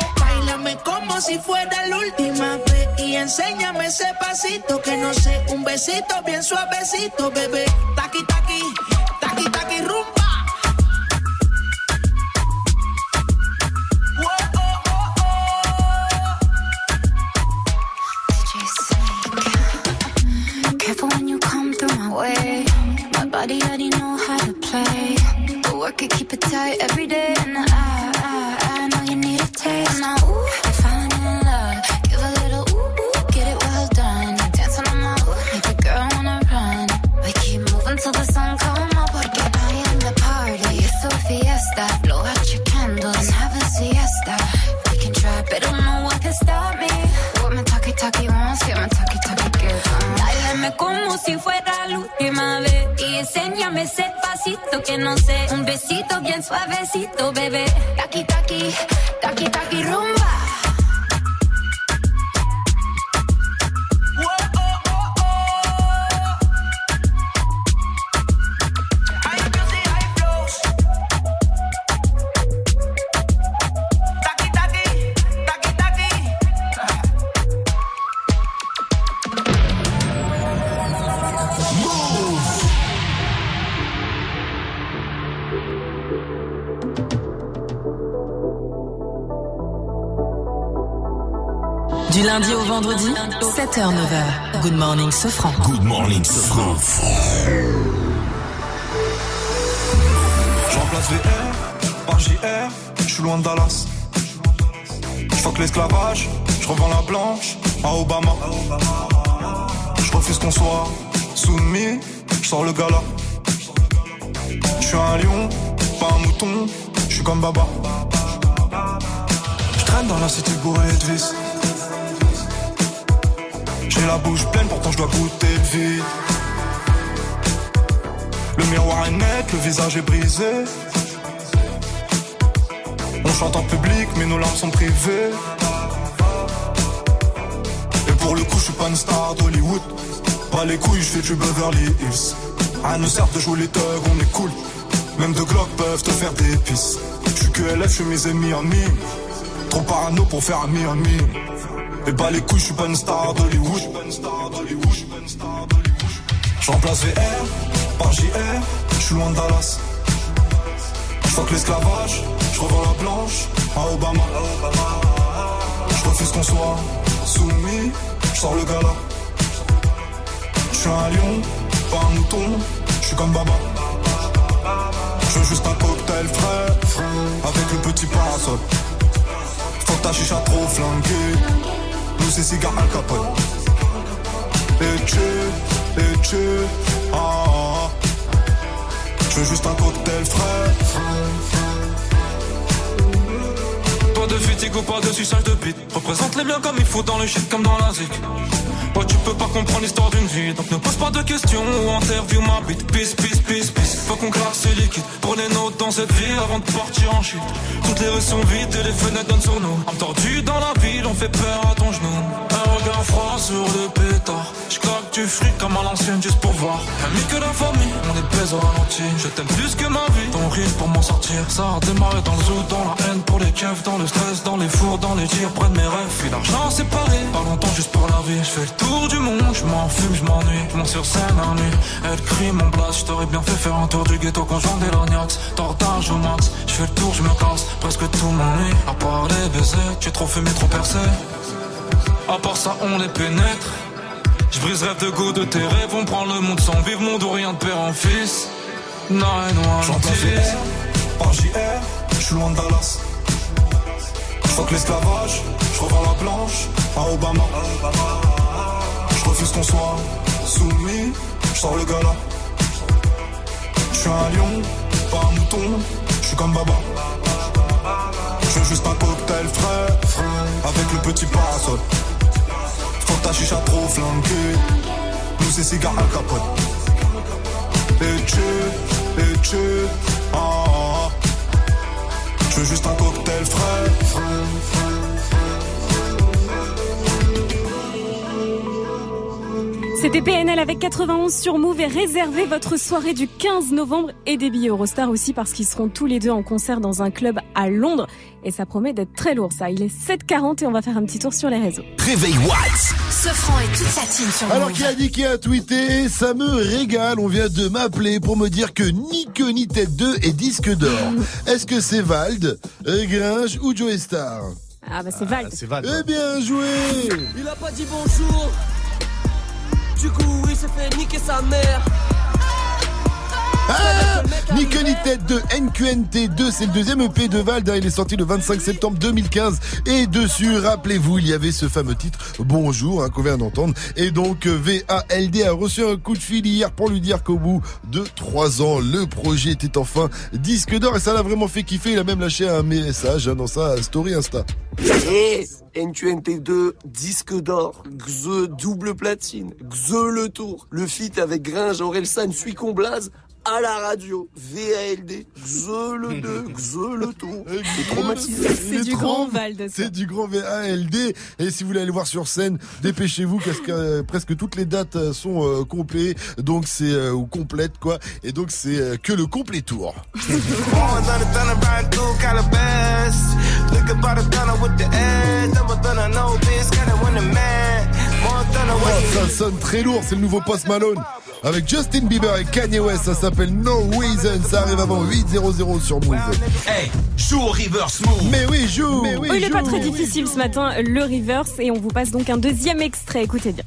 Como si fuera la última vez y enséñame ese pasito que no sé, un besito bien suavecito, bebé. Taqui taqui, taqui taqui rumba. Way. My body already know how to play. The work it, keep it tight every day. And I, I, I know you need a taste. Now, ooh, Bailame como si fuera la última vez y enséñame ese pasito que no sé, un besito bien suavecito, bebé. Taki taki, taki taki rumba. Du lundi au vendredi, 7h, 9h. Good morning, Sofran. Good morning, Sofran. Je remplace VR par JR, je suis loin de Dallas. Je fuck l'esclavage, je revends la blanche à Obama. Je refuse qu'on soit soumis, je sors le gala. Je suis un lion, pas un mouton, je suis comme Baba. Je traîne dans la cité bourrée de vis. J'ai la bouche pleine, pourtant je dois goûter le vide. Le miroir est net, le visage est brisé. On chante en public, mais nos larmes sont privées. Et pour le coup, je suis pas une star d'Hollywood. Pas les couilles, je fais du Beverly Hills. À ne sert de jouer les thugs, on est cool. Même deux glocks peuvent te faire des pisses. Je suis que LF, je suis mes ennemis en mime. Trop parano pour faire un mi Et pas les couilles, je suis pas une star d'Hollywood. Je remplace VR par JR, je suis loin de Dallas. Je l'esclavage, je revends la blanche à Obama. Je refuse qu'on soit soumis, je sors le gala. Je suis un lion, pas un mouton, je suis comme Baba. Je veux juste un cocktail frais, avec le petit parasol. Faut ta chicha trop flanquée, nous c'est cigare Al Capone. Et tu, et tu, ah, ah. Je veux juste un cocktail frais. Pas de fatigue ou pas de suçage de bite. Représente les biens comme il faut dans le shit comme dans la zik. Tu peux pas comprendre l'histoire d'une vie. Donc ne pose pas de questions ou interview ma bite. Peace, peace, peace, peace. Faut qu'on claque ce liquide. Pour les notes dans cette vie avant de partir en chute. Toutes les rues sont vides et les fenêtres donnent sur nous. Entendu dans la ville, on fait peur à ton genou. Un regard froid sur le pétard. J'claque du fric comme à l'ancienne juste pour voir. Ami que la famille, on est pèse au ralenti. Je t'aime plus que ma vie. Ton rire pour m'en sortir. Ça a démarré dans le zoo, dans la haine pour les keufs, dans le stress, dans les fours, dans les tirs, près de mes rêves. Puis l'argent séparé. Pas longtemps juste pour la vie. Je fais le tour du monde, je m'en fume, je m'ennuie. Je sur scène à nuit. Elle crie mon blast, je t'aurais bien fait faire un tour du ghetto quand j'en l'ognax. Tortage au max, je fais le tour, je me casse. Presque tout m'ennuie. À part les baisers, tu es trop fumé, trop percé. À part ça, on les pénètre. Je brise rêve de go de tes rêves, on prend le monde sans vivre, monde ou rien de père en fils. Non, non, J'en place VR par JR, je suis loin de Dallas. Je fuck l'esclavage, je revends la blanche à Obama. Je refuse qu'on soit soumis, j'sors le gala. J'suis un lion, pas un mouton, j'suis comme Baba. J'veux juste un cocktail frais, avec le petit parasol. Faut que ta chicha trop flanquée, nous c'est cigare al capote. Et tu, et tu, ah, ah, ah. J'veux juste un cocktail frais. C'était PNL avec 91 sur Move et réservez votre soirée du 15 novembre et des billets Eurostar aussi parce qu'ils seront tous les deux en concert dans un club à Londres et ça promet d'être très lourd ça. Il est 7h40 et on va faire un petit tour sur les réseaux. Réveil Watts. Sofran et toute sa team sur Alors qui a dit qui a tweeté Ça me régale, on vient de m'appeler pour me dire que ni queue ni tête 2 est disque d'or. Est-ce que c'est Vald, Gringe ou Joe Star Ah bah c'est Val. C'est Val. Eh bien joué Il a pas dit bonjour. Du coup, il s'est fait niquer sa mère. Ah Ni queue ni tête 2, NQNT2, c'est le deuxième EP de Vald, hein, il est sorti le 25 septembre 2015 et dessus, rappelez-vous, il y avait ce fameux titre Bonjour, hein, qu'on vient d'entendre. Et donc VALD a reçu un coup de fil hier pour lui dire qu'au bout de trois ans, le projet était enfin disque d'or. Et ça l'a vraiment fait kiffer, il a même lâché un message hein, dans sa story Insta. Eh, NQNT2, disque d'or, Xe double platine, Xe le tour, le feat avec Gringe, Orelsan, Suicon Blaze, à la radio, VALD, Xe le 2, Xe le. C'est traumatisé. Du grand. C'est du grand VALD. Et si vous voulez aller voir sur scène, dépêchez-vous parce que euh, presque toutes les dates euh, sont euh, complètes. Donc c'est euh, ou complètes quoi. Et donc c'est euh, que le complet tour. Oh, ça sonne très lourd, c'est le nouveau Post Malone. Avec Justin Bieber et Kanye West, ça s'appelle No Reason, ça arrive avant 8.00 sur Move. Hey, joue au reverse move. Mais oui, joue Mais Oh, il est pas très difficile ce matin, le reverse, et on vous passe donc un deuxième extrait. Écoutez bien.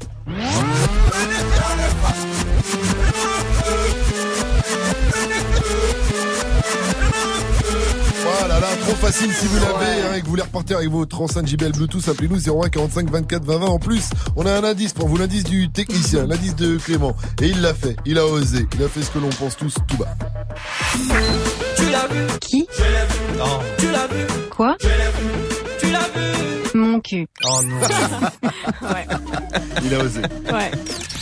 Voilà, là, trop facile si vous l'avez hein, et que vous voulez repartir avec votre enceinte JBL Bluetooth, appelez-nous 01 45 24 20 20. En plus, on a un indice pour vous, l'indice du technicien, l'indice de Clément. Et il l'a fait, il a osé, il a fait ce que l'on pense tous tout bas. Tu l'as vu Qui? Je l'ai vu. Non. Tu l'as vu Quoi? Je l'ai vu. Tu l'as vu cul. Oh non. Ouais. Il a osé. Ouais.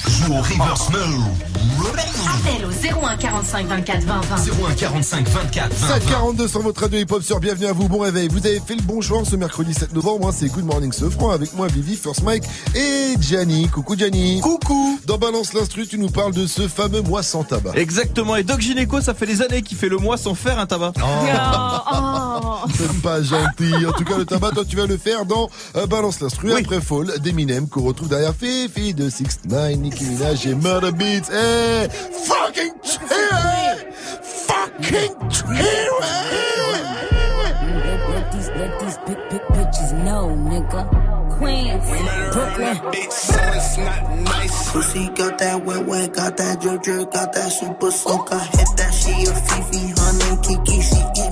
Joue au reverse. Appel au 01 45 24 20 20. 01 45 24 20 20. 542 sur votre radio hip-hop sur Bienvenue à vous, bon réveil. Vous avez fait le bon choix ce mercredi 7 novembre, hein, c'est Good Morning Sofran avec moi Vivi, First Mike et Gianni. Coucou Gianni. Coucou Dans Balance l'instru, tu nous parles de ce fameux mois sans tabac. Exactement, et Doc Gynéco, ça fait des années qu'il fait le mois sans faire un tabac. Oh. C'est pas gentil. En tout cas, le tabac, toi, tu vas le faire dans Balance l'instru. Après Fall d'Eminem, qu'on retrouve derrière Fifi de 6 9 Nicki Minaj et Murder Beats. Eh, fucking chill! Fucking chill! Let these, let these big, big bitches know, nigga. Queens, Brooklyn. bitch, so it's not nice. Pussy got that wet, wet, got that drip, drip, got that super soak. I hit that, she a Fifi, honey, Kiki. She eat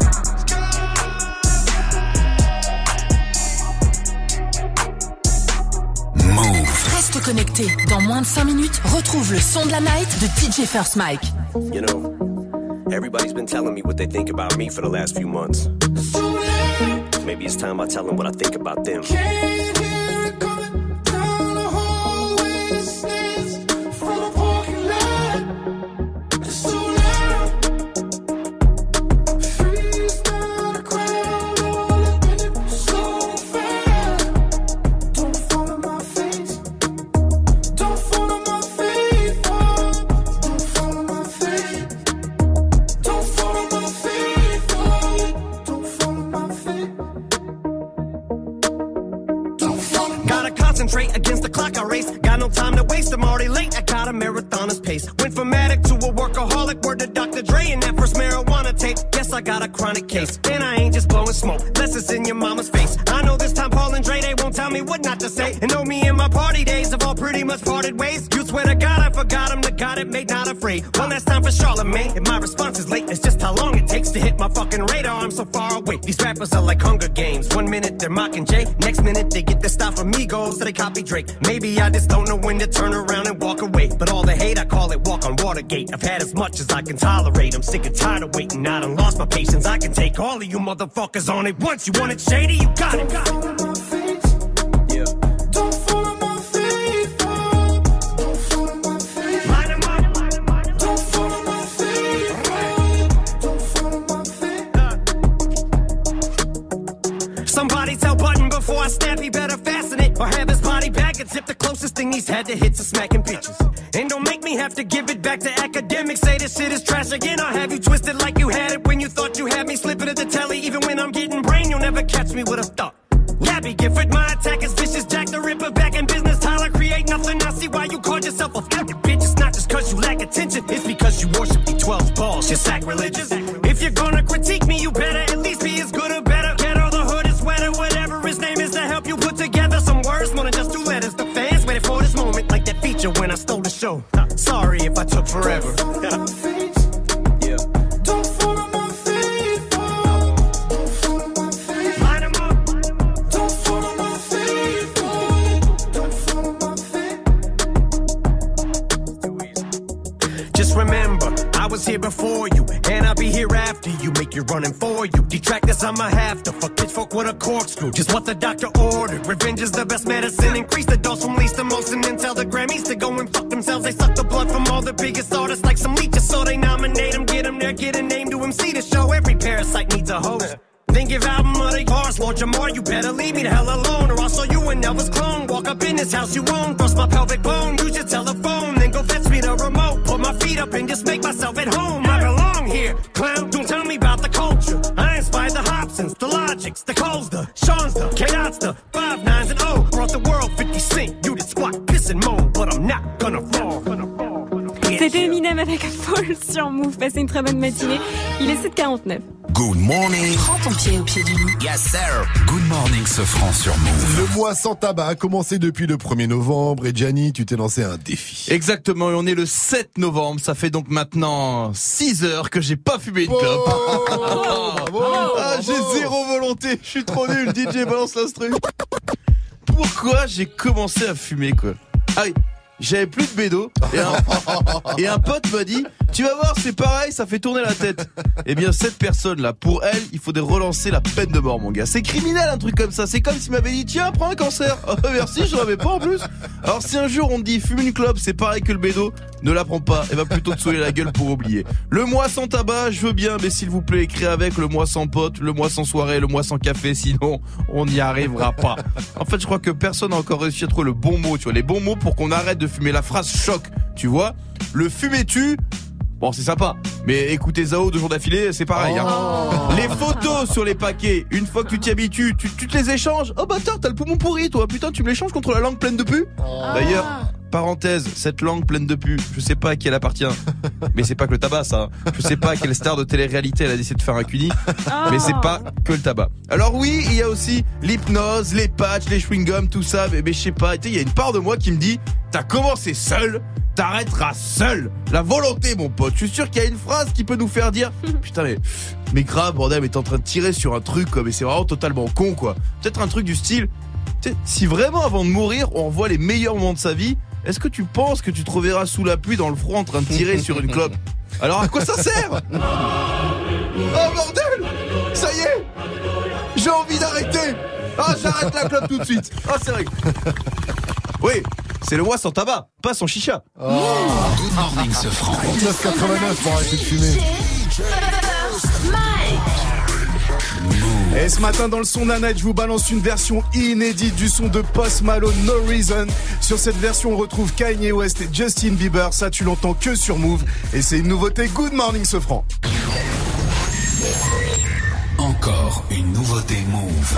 Reste connecté. Dans moins de 5 minutes, retrouve le son de la night de DJ First Mike. You know, everybody's been telling me what they think about me for the last few months. Maybe it's time I tell them what I think about them. Afraid. One last time for Charlemagne. If my response is late, it's just how long it takes to hit my fucking radar. I'm so far away. These rappers are like Hunger Games. One minute they're mocking Jay, next minute they get their style from Migos, so they copy Drake. Maybe I just don't know when to turn around and walk away. But all the hate, I call it walk on Watergate. I've had as much as I can tolerate. I'm sick and tired of waiting. I done lost my patience. I can take all of you motherfuckers on it once. You want it shady? You got it. Good morning. Prends ton pied au pied du lit. Yes, sir. Good morning, ce franc sur Move. Le mois sans tabac a commencé depuis le 1er novembre et Gianni, tu t'es lancé un défi. Exactement, et on est le 7 novembre. Ça fait donc maintenant 6 heures que j'ai pas fumé de oh clope. Ah, j'ai zéro volonté. Je suis trop nul. DJ, balance l'instru. Pourquoi j'ai commencé à fumer, quoi? Ah oui. J'avais plus de bédo et un pote m'a dit tu vas voir c'est pareil ça fait tourner la tête. Eh bien cette personne là pour elle il faudrait relancer la peine de mort mon gars. C'est criminel un truc comme ça. C'est comme s'il m'avait dit tiens prends un cancer. Oh, merci je l'avais pas en plus. Alors si un jour on dit fume une clope c'est pareil que le bédo ne la prends pas et va plutôt te souiller la gueule pour oublier. Le mois sans tabac je veux bien mais s'il vous plaît écris avec le mois sans pote, le mois sans soirée, le mois sans café sinon on n'y arrivera pas. En fait je crois que personne n'a encore réussi à trouver le bon mot tu vois les bons mots pour qu'on arrête de fumer la phrase choc tu vois. Le fumer tu Bon, c'est sympa. Mais écouter Zao deux jours d'affilée, c'est pareil. hein. Les photos sur les paquets, une fois que tu t'y habitues, tu, tu te les échanges. Oh bâtard, t'as le poumon pourri, toi. Putain, tu me l'échanges contre la langue pleine de pu D'ailleurs, parenthèse, cette langue pleine de pu, je sais pas à qui elle appartient. Mais c'est pas que le tabac, ça. Je sais pas à quelle star de télé-réalité elle a décidé de faire un cuni. Mais c'est pas que le tabac. Alors oui, il y a aussi l'hypnose, les patchs, les chewing-gums, tout ça. Mais, mais je sais pas, tu sais, il y a une part de moi qui me dit, t'as commencé seul, t'arrêteras seul. La volonté, mon pote. Je suis sûr qu'il y a une phrase qui peut nous faire dire, putain mais, mais grave, bordel, mais t'es en train de tirer sur un truc, quoi. Mais c'est vraiment totalement con, quoi. Peut-être un truc du style, si vraiment avant de mourir, on revoit les meilleurs moments de sa vie, est-ce que tu penses que tu te reverras sous la pluie dans le froid en train de tirer sur une clope Alors à quoi ça sert Oh bordel Ça y est J'ai envie d'arrêter Ah j'arrête la clope tout de suite Ah c'est vrai Oui, c'est le mois sans tabac, pas sans chicha Good morning, ce franc. 9,89 pour arrêter de fumer. Et ce matin dans le son d'un je vous balance une version inédite du son de Post Malone No Reason. Sur cette version, on retrouve Kanye West et Justin Bieber. Ça, tu l'entends que sur Move. Et c'est une nouveauté. Good morning, ce franc. Encore une nouveauté Move.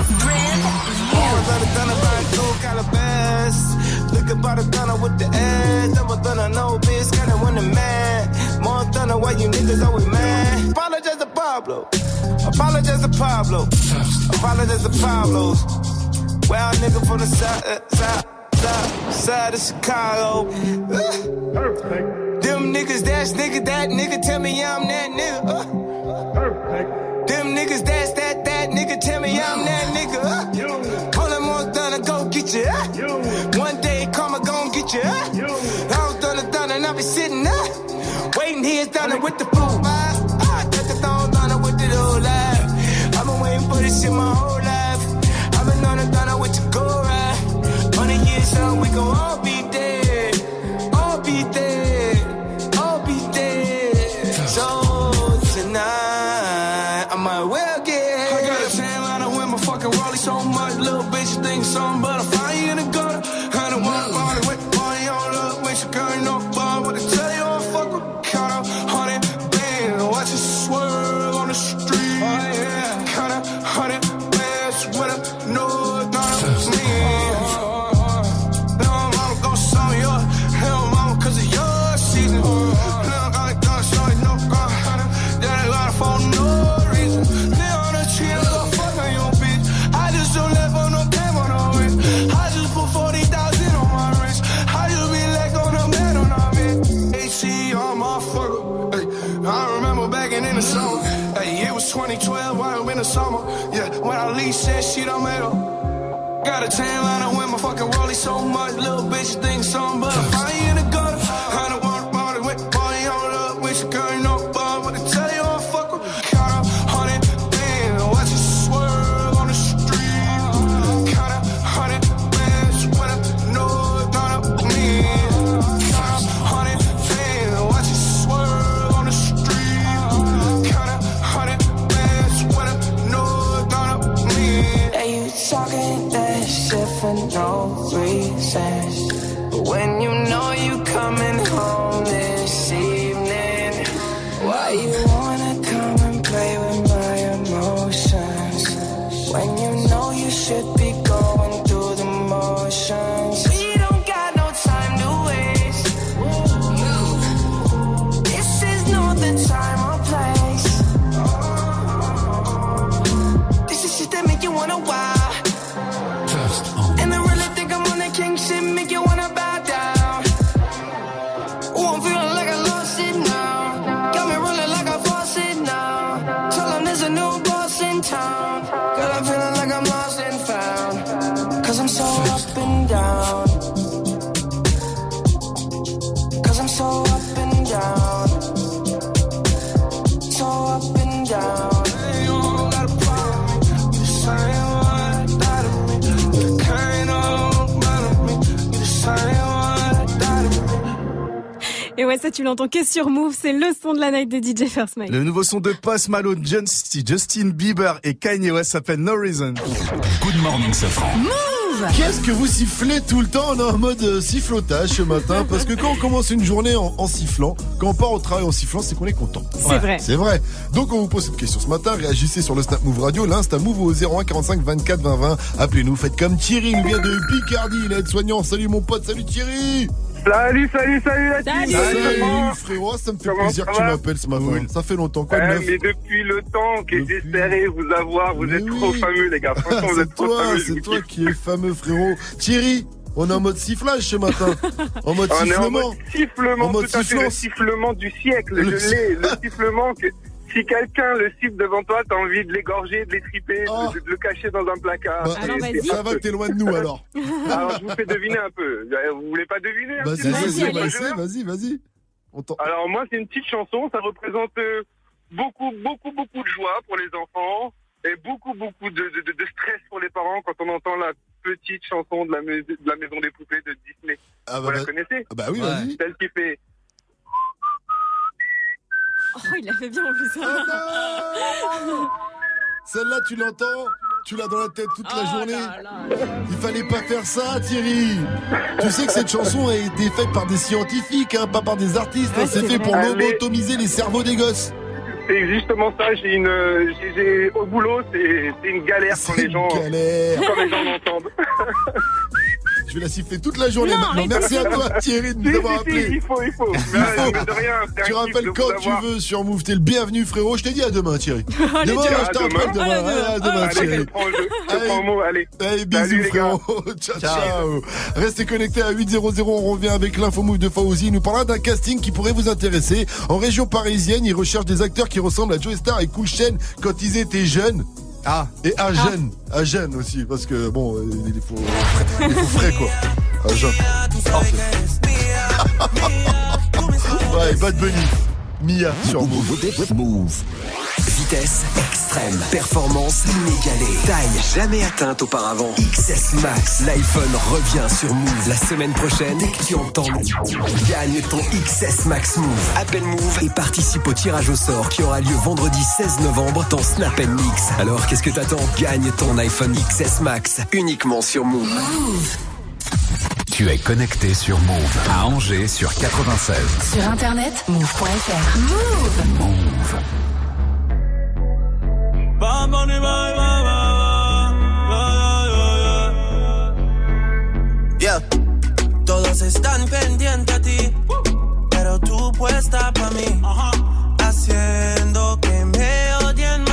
Look about the gunner with the ass. Done a no bitch, kinda when the man. More thunder, why you niggas always mad? Apologize to Pablo. Apologize to Pablo. Apologize to Pablo. Well, nigga from the side, uh, side, side, side of Chicago. Them niggas, that's nigga, that nigga, tell me I'm that nigga. Uh. Them niggas, that, you. Uh. I was done done and I be sitting up. Waiting here, done with the food. I the done with it all life. I've been waiting for this shit my whole life. I've been on the done with your go right. Hundred years young, we gon' all be dead. Got a tan line with my fucking Rollie so much, little bitch think something, but I find tu l'entends que sur Move, c'est le son de la night de DJ First Mike. Le nouveau son de Post Malone, Justin Bieber et Kanye West s'appelle No Reason. Good morning, Safran. Qu'est-ce que vous sifflez tout le temps On est en mode euh, sifflotage ce matin? Parce que quand on commence une journée en, en sifflant, quand on part au travail en sifflant, c'est qu'on est content. C'est vrai. C'est vrai. Donc on vous pose cette question ce matin, réagissez sur le Snap Move Radio, l'Insta Move au 01 45 24 20 20. Appelez-nous, faites comme Thierry, il vient de Picardie, il est aide-soignant. Salut mon pote, salut Thierry Salut, salut, salut la team Salut frérot, ça me fait Comment plaisir que tu m'appelles ce matin. Ça fait longtemps, quoi de Eh, mais depuis le temps que j'espérais vous avoir, vous êtes trop fameux les gars. Franchement, vous êtes C'est trop toi, fameux. c'est toi qui es fameux frérot. Thierry, on est en mode sifflage ce matin. En mode On est en sifflement. mode sifflement, En mode tout à fait, le sifflement du siècle, Le je l'ai, le sifflement que si quelqu'un le siffle devant toi, t'as envie de l'égorger, de l'étriper, de, de le cacher dans un placard. Bah, c'est ça va que t'es loin de nous alors. Alors je vous fais deviner un peu. Vous voulez pas deviner un Vas-y, vas-y, vas-y, vas-y, Alors moi, c'est une petite chanson. Ça représente euh, beaucoup, beaucoup, beaucoup de joie pour les enfants et beaucoup, beaucoup de, de, de- de stress pour les parents quand on entend la petite chanson de la, mus- de la maison des poupées de Disney. Ah bah, Vous la bah- connaissez ah bah oui, vas-y. Celle qui fait. Oh, il l'a fait bien en plus. Oh Celle-là, tu l'entends Tu l'as dans la tête toute Oh la journée Il fallait pas faire ça, Thierry Tu sais que cette chanson a été faite par des scientifiques, hein, pas par des artistes. Ouais, c'est c'est fait vrai. pour lobotomiser les cerveaux des gosses. C'est justement ça. J'ai une, au boulot, c'est, c'est une galère quand les gens, galère. quand les gens l'entendent. Je vais la siffler toute la journée Non, maintenant. Merci à toi, Thierry, de Si, nous avoir appelé. il faut, il faut. Mais, Il faut. mais de rien, c'est un Tu rappelles quand tu avoir. veux sur Move. T'es le bienvenu, frérot. Je t'ai dit à demain, Thierry. Allez, demain, je rappelle demain. demain. Allez, Allez, à demain. demain, Allez, Thierry. je prends le- je prends le mot, allez. Allez, bisous, Salut, frérot. ciao, Ciao. ciao. Restez connectés à 800. On revient avec l'info move de Fauzi. Il nous parlera d'un casting qui pourrait vous intéresser. En région parisienne, il recherche des acteurs qui ressemblent à Joe Star et Cool Chain quand ils étaient jeunes. Ah. Et à jeune. À jeune aussi. Parce que, bon, euh, il faut, il faut frais, quoi. À jeune. ouais, Bad Bunny. Mia sur Move. Move. Vitesse extrême, performance inégalée, taille jamais atteinte auparavant. XS Max, l'iPhone revient sur Move la semaine prochaine. Dès que tu entends le gagne ton XS Max Move. Appelle Move et participe au tirage au sort qui aura lieu vendredi 16 novembre dans Snap Mix. Alors qu'est-ce que t'attends? Gagne ton iPhone XS Max uniquement sur Move. Tu es connecté sur Move à Angers sur 96. Sur internet, move.fr. Move. Move. Yeah. Todos están pendientes a ti, pero tú puesta pa' mí, haciendo que me odien más,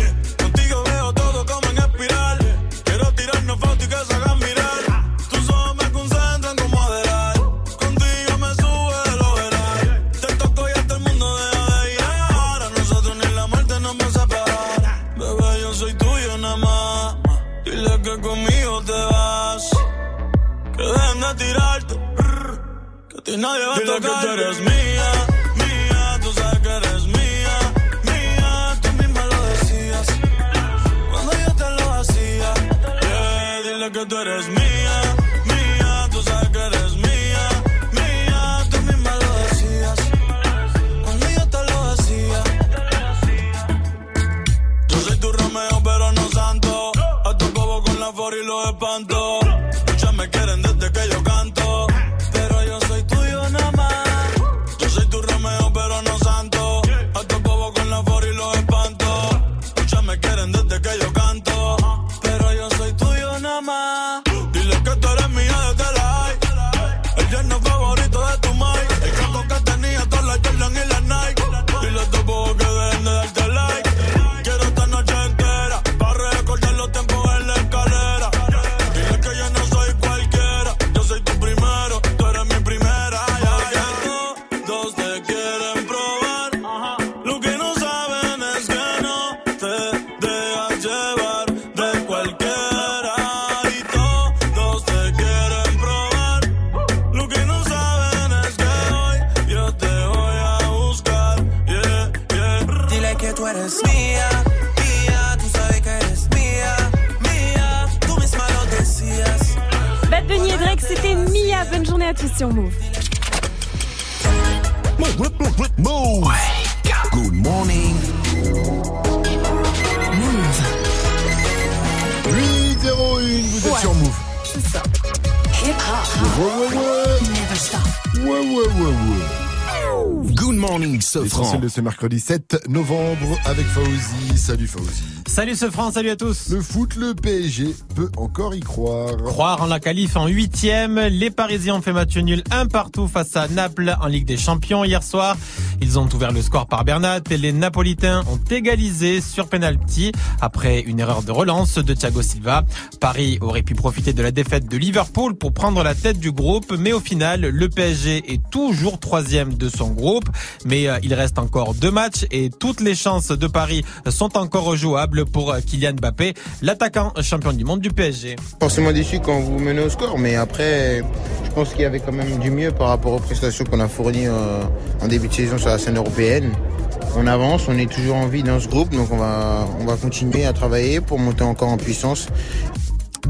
Ce mercredi 7 novembre avec Fauzi. Salut Fauzi. Salut ce France, salut à tous. Le foot, le PSG peut encore y croire. Croire en la qualif en huitième, les Parisiens ont fait match nul un partout face à Naples en Ligue des Champions hier soir. Ils ont ouvert le score par Bernat et les Napolitains ont égalisé sur penalty après une erreur de relance de Thiago Silva. Paris aurait pu profiter de la défaite de Liverpool pour prendre la tête du groupe, mais au final, le PSG est toujours troisième de son groupe. Mais euh, il reste encore deux matchs et toutes les chances de Paris sont encore jouables pour euh, Kylian Mbappé, l'attaquant champion du monde du PSG. forcément déçu quand vous menez au score, mais après, je pense qu'il y avait quand même du mieux par rapport aux prestations qu'on a fournies euh, en début de saison sur la scène européenne. On avance, on est toujours en vie dans ce groupe, donc on va, on va continuer à travailler pour monter encore en puissance.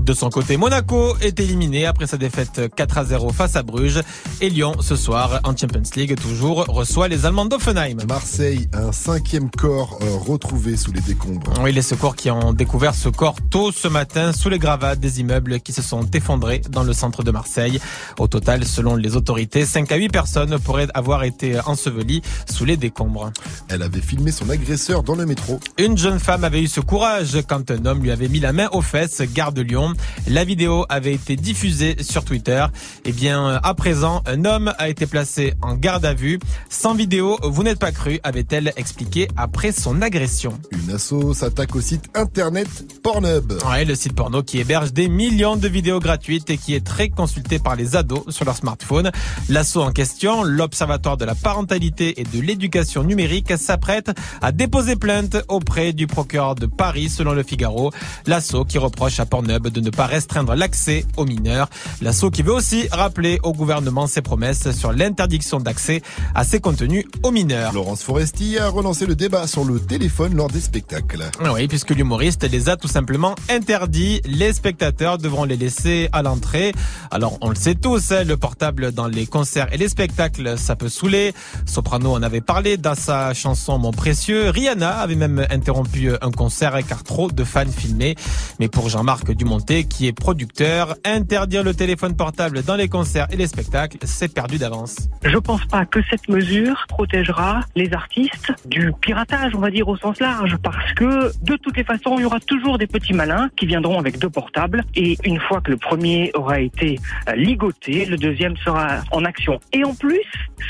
De son côté, Monaco est éliminé après sa défaite 4 à 0 face à Bruges. Et Lyon, ce soir, en Champions League, toujours, reçoit les Allemands d'Offenheim. Marseille, un cinquième corps euh, retrouvé sous les décombres. Oui, les secours qui ont découvert ce corps tôt ce matin sous les gravats des immeubles qui se sont effondrés dans le centre de Marseille. Au total, selon les autorités, 5 à 8 personnes pourraient avoir été ensevelies sous les décombres. Elle avait filmé son agresseur dans le métro. Une jeune femme avait eu ce courage quand un homme lui avait mis la main aux fesses, gare de Lyon. La vidéo avait été diffusée sur Twitter. Eh bien, à présent, un homme a été placé en garde à vue. Sans vidéo, vous n'êtes pas cru, avait-elle expliqué après son agression. Une asso s'attaque au site internet Pornhub. Ouais, le site porno qui héberge des millions de vidéos gratuites et qui est très consulté par les ados sur leur smartphone. L'asso en question, l'Observatoire de la parentalité et de l'éducation numérique, s'apprête à déposer plainte auprès du procureur de Paris, selon le Figaro. L'asso qui reproche à Pornhub de ne pas restreindre l'accès aux mineurs. L'asso qui veut aussi rappeler au gouvernement ses promesses sur l'interdiction d'accès à ces contenus aux mineurs. Laurence Foresti a relancé le débat sur le téléphone lors des spectacles. Oui, puisque l'humoriste les a tout simplement interdits. Les spectateurs devront les laisser à l'entrée. Alors, on le sait tous, hein, le portable dans les concerts et les spectacles, ça peut saouler. Soprano en avait parlé dans sa chanson Mon Précieux. Rihanna avait même interrompu un concert car trop de fans filmaient. Mais pour Jean-Marc Dumonté, qui est producteur, interdire le téléphone portable dans les concerts et les spectacles, c'est perdu d'avance. Je pense pas que cette mesure protégera les artistes du piratage, on va dire au sens large, parce que de toutes les façons, il y aura toujours des petits malins qui viendront avec deux portables et une fois que le premier aura été euh, ligoté, le deuxième sera en action. Et en plus,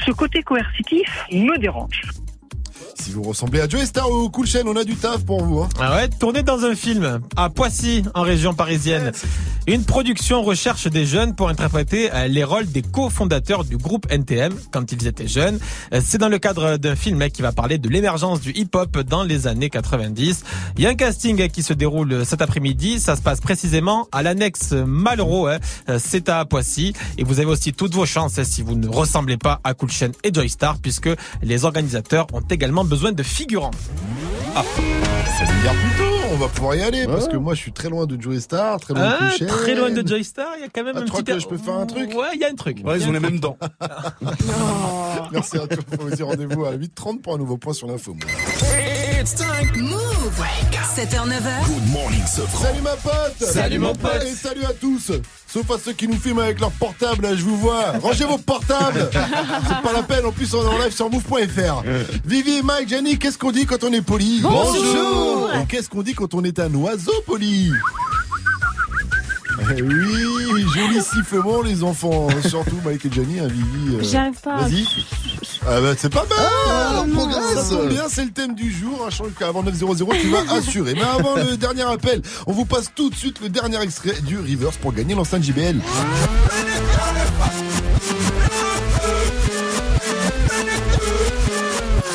ce côté coercitif me dérange. Si vous ressemblez à Joe Star ou Cool Chain, on a du taf pour vous. Hein. Ah ouais, tourné dans un film à Poissy, en région parisienne. Une production recherche des jeunes pour interpréter euh, les rôles des cofondateurs du groupe NTM quand ils étaient jeunes. Euh, C'est dans le cadre d'un film qui va parler de l'émergence du hip-hop dans les années 90. Il y a un casting qui se déroule cet après-midi. Ça se passe précisément à l'annexe Malraux. hein. Euh, C'est à Poissy. Et vous avez aussi toutes vos chances hein, si vous ne ressemblez pas à Cool Chain et Joystar puisque les organisateurs ont également besoin de figurants. Ah, ça plus tôt, on va pouvoir y aller parce que moi je suis très loin de Joe Star, très loin Ah, de Chain. très loin de Joystar, il y a quand même Ah, un tu crois petit... que je peux faire un truc? Ouais, il y a un truc. Ouais, ils ont les mêmes dents. Merci à tous. Faut aussi rendez-vous à 8h30 pour un nouveau point sur l'info. It's time. Move. 7h, 9h. Good morning, Sofran. Salut ma pote Salut, mon pote. Et salut à tous Sauf à ceux qui nous filment avec leur portable, là, je vous vois. Rangez vos portables C'est pas la peine, en plus on est en live sur move.fr. Vivi, Mike, Jenny, qu'est-ce qu'on dit quand on est poli? Bonjour. Et qu'est-ce qu'on dit quand on est un oiseau poli? Oui, joli sifflement les enfants, surtout Mike et Jenny, hein, Vivi. euh, J'arrive pas. Vas-y. Ah bah c'est pas mal Ah, on progresse. Ça tombe bien, c'est le thème du jour. Un chant qu'avant 9.00 tu vas assurer. Mais avant le dernier appel, on vous passe tout de suite le dernier extrait du Reverse pour gagner l'enceinte JBL.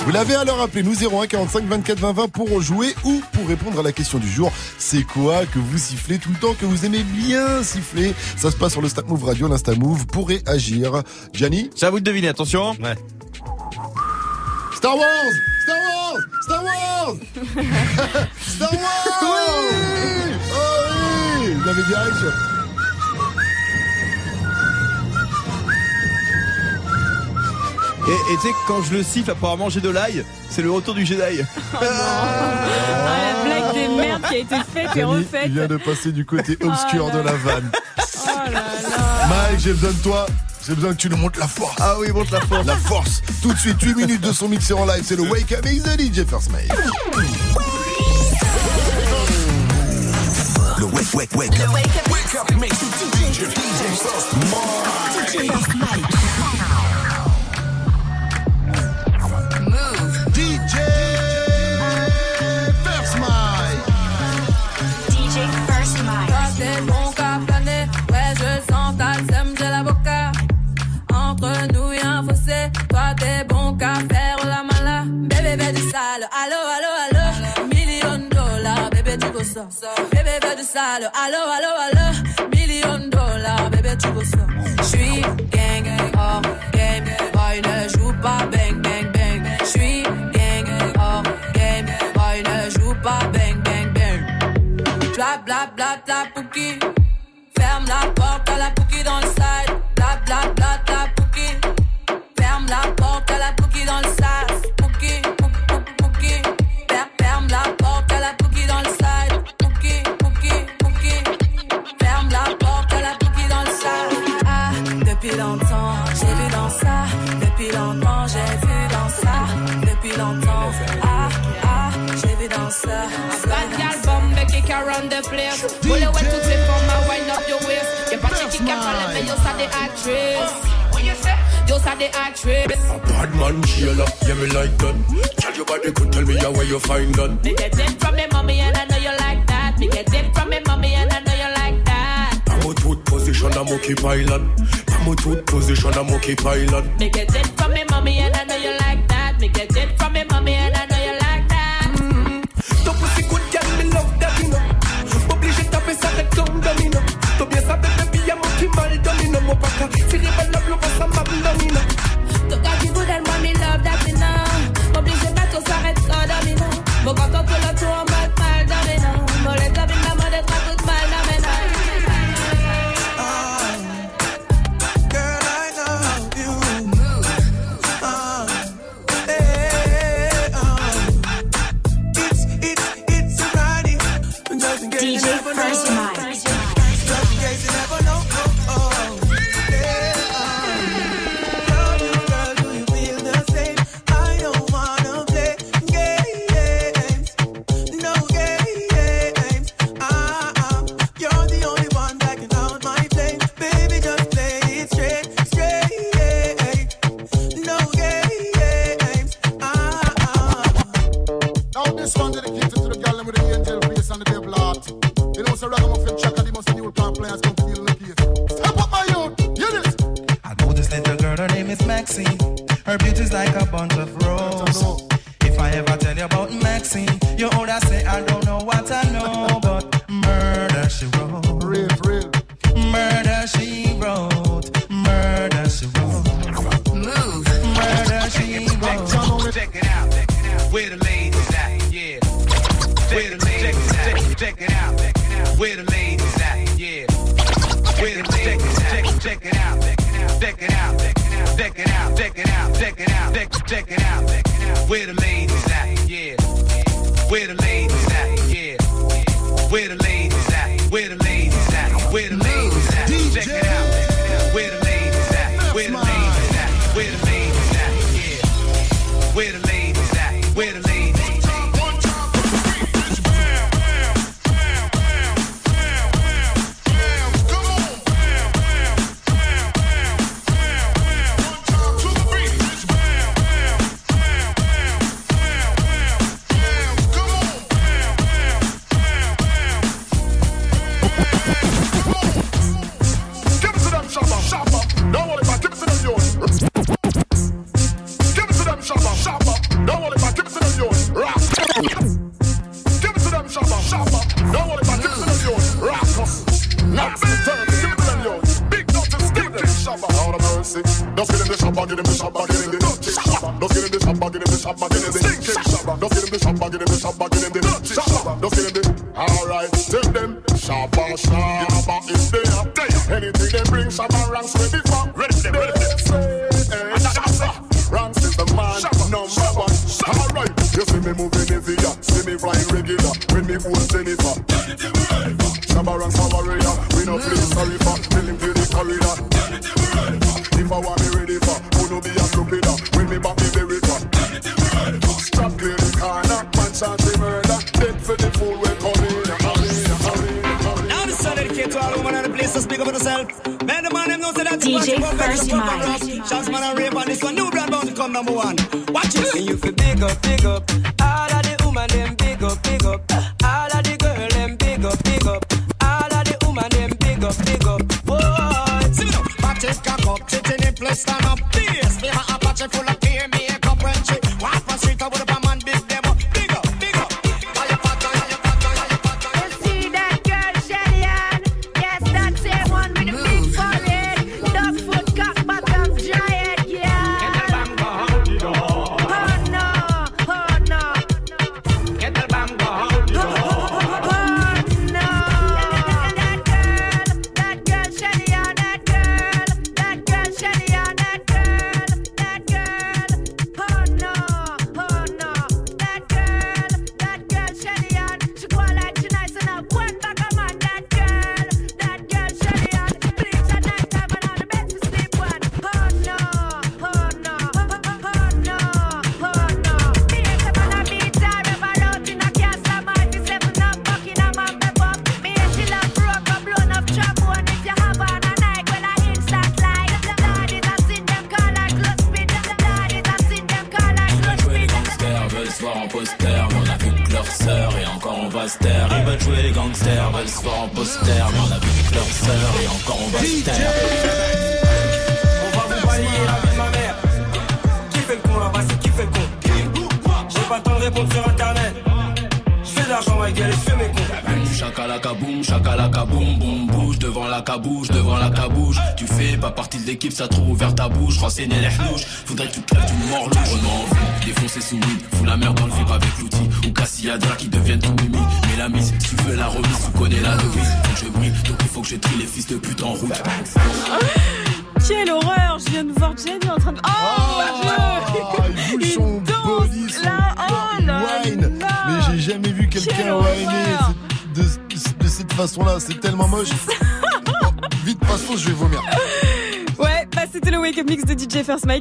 Vous l'avez alors appelé nous 01 45 24 20 20 pour jouer ou pour répondre à la question du jour. C'est quoi que vous sifflez tout le temps, que vous aimez bien siffler? Ça se passe sur le Snap Move Radio, l'Insta Move pour réagir. Gianni? C'est à vous de deviner, attention. Ouais. Star Wars! Star Wars! Star Wars! Star Wars! Oui. Oh oui! Vous avez direct Et tu sais, quand je le siffle après avoir mangé de l'ail, c'est le retour du Jedi. Oh non. Ah, la blague des merdes qui a été faite et refaite. Il vient de passer du côté oh obscur de la vanne. Oh Mike, j'ai besoin de toi. J'ai besoin que tu nous montes la force. Ah oui, monte la force. La force. Tout de suite, 8 minutes de son mixer en live. C'est le Wake Up Is the DJ First Mate. Le wake, wake, wake. Up. ça. Bébé veut du sale, allo, allo, allo. Million dollars, bébé, tu veux ça. J'suis gang, hors game. Boy, ne joue pas bang, bang, bang. J'suis gang, hors game. Boy, ne joue pas bang, bang, bang. Bla, bla, bla. Ferme la porte à la pouki dans le side. Bla, bla, bla, bla, the actress. A bad man Sheila, yeah me like that. Tell your body could tell me how where you find that. Me get it from me mommy and I know you like that. Me get it from me mommy and I know you like that. I'm a tooth position, I'm okay pilot. I'm a tooth position, I'm okay pilot. Me get it from me mommy and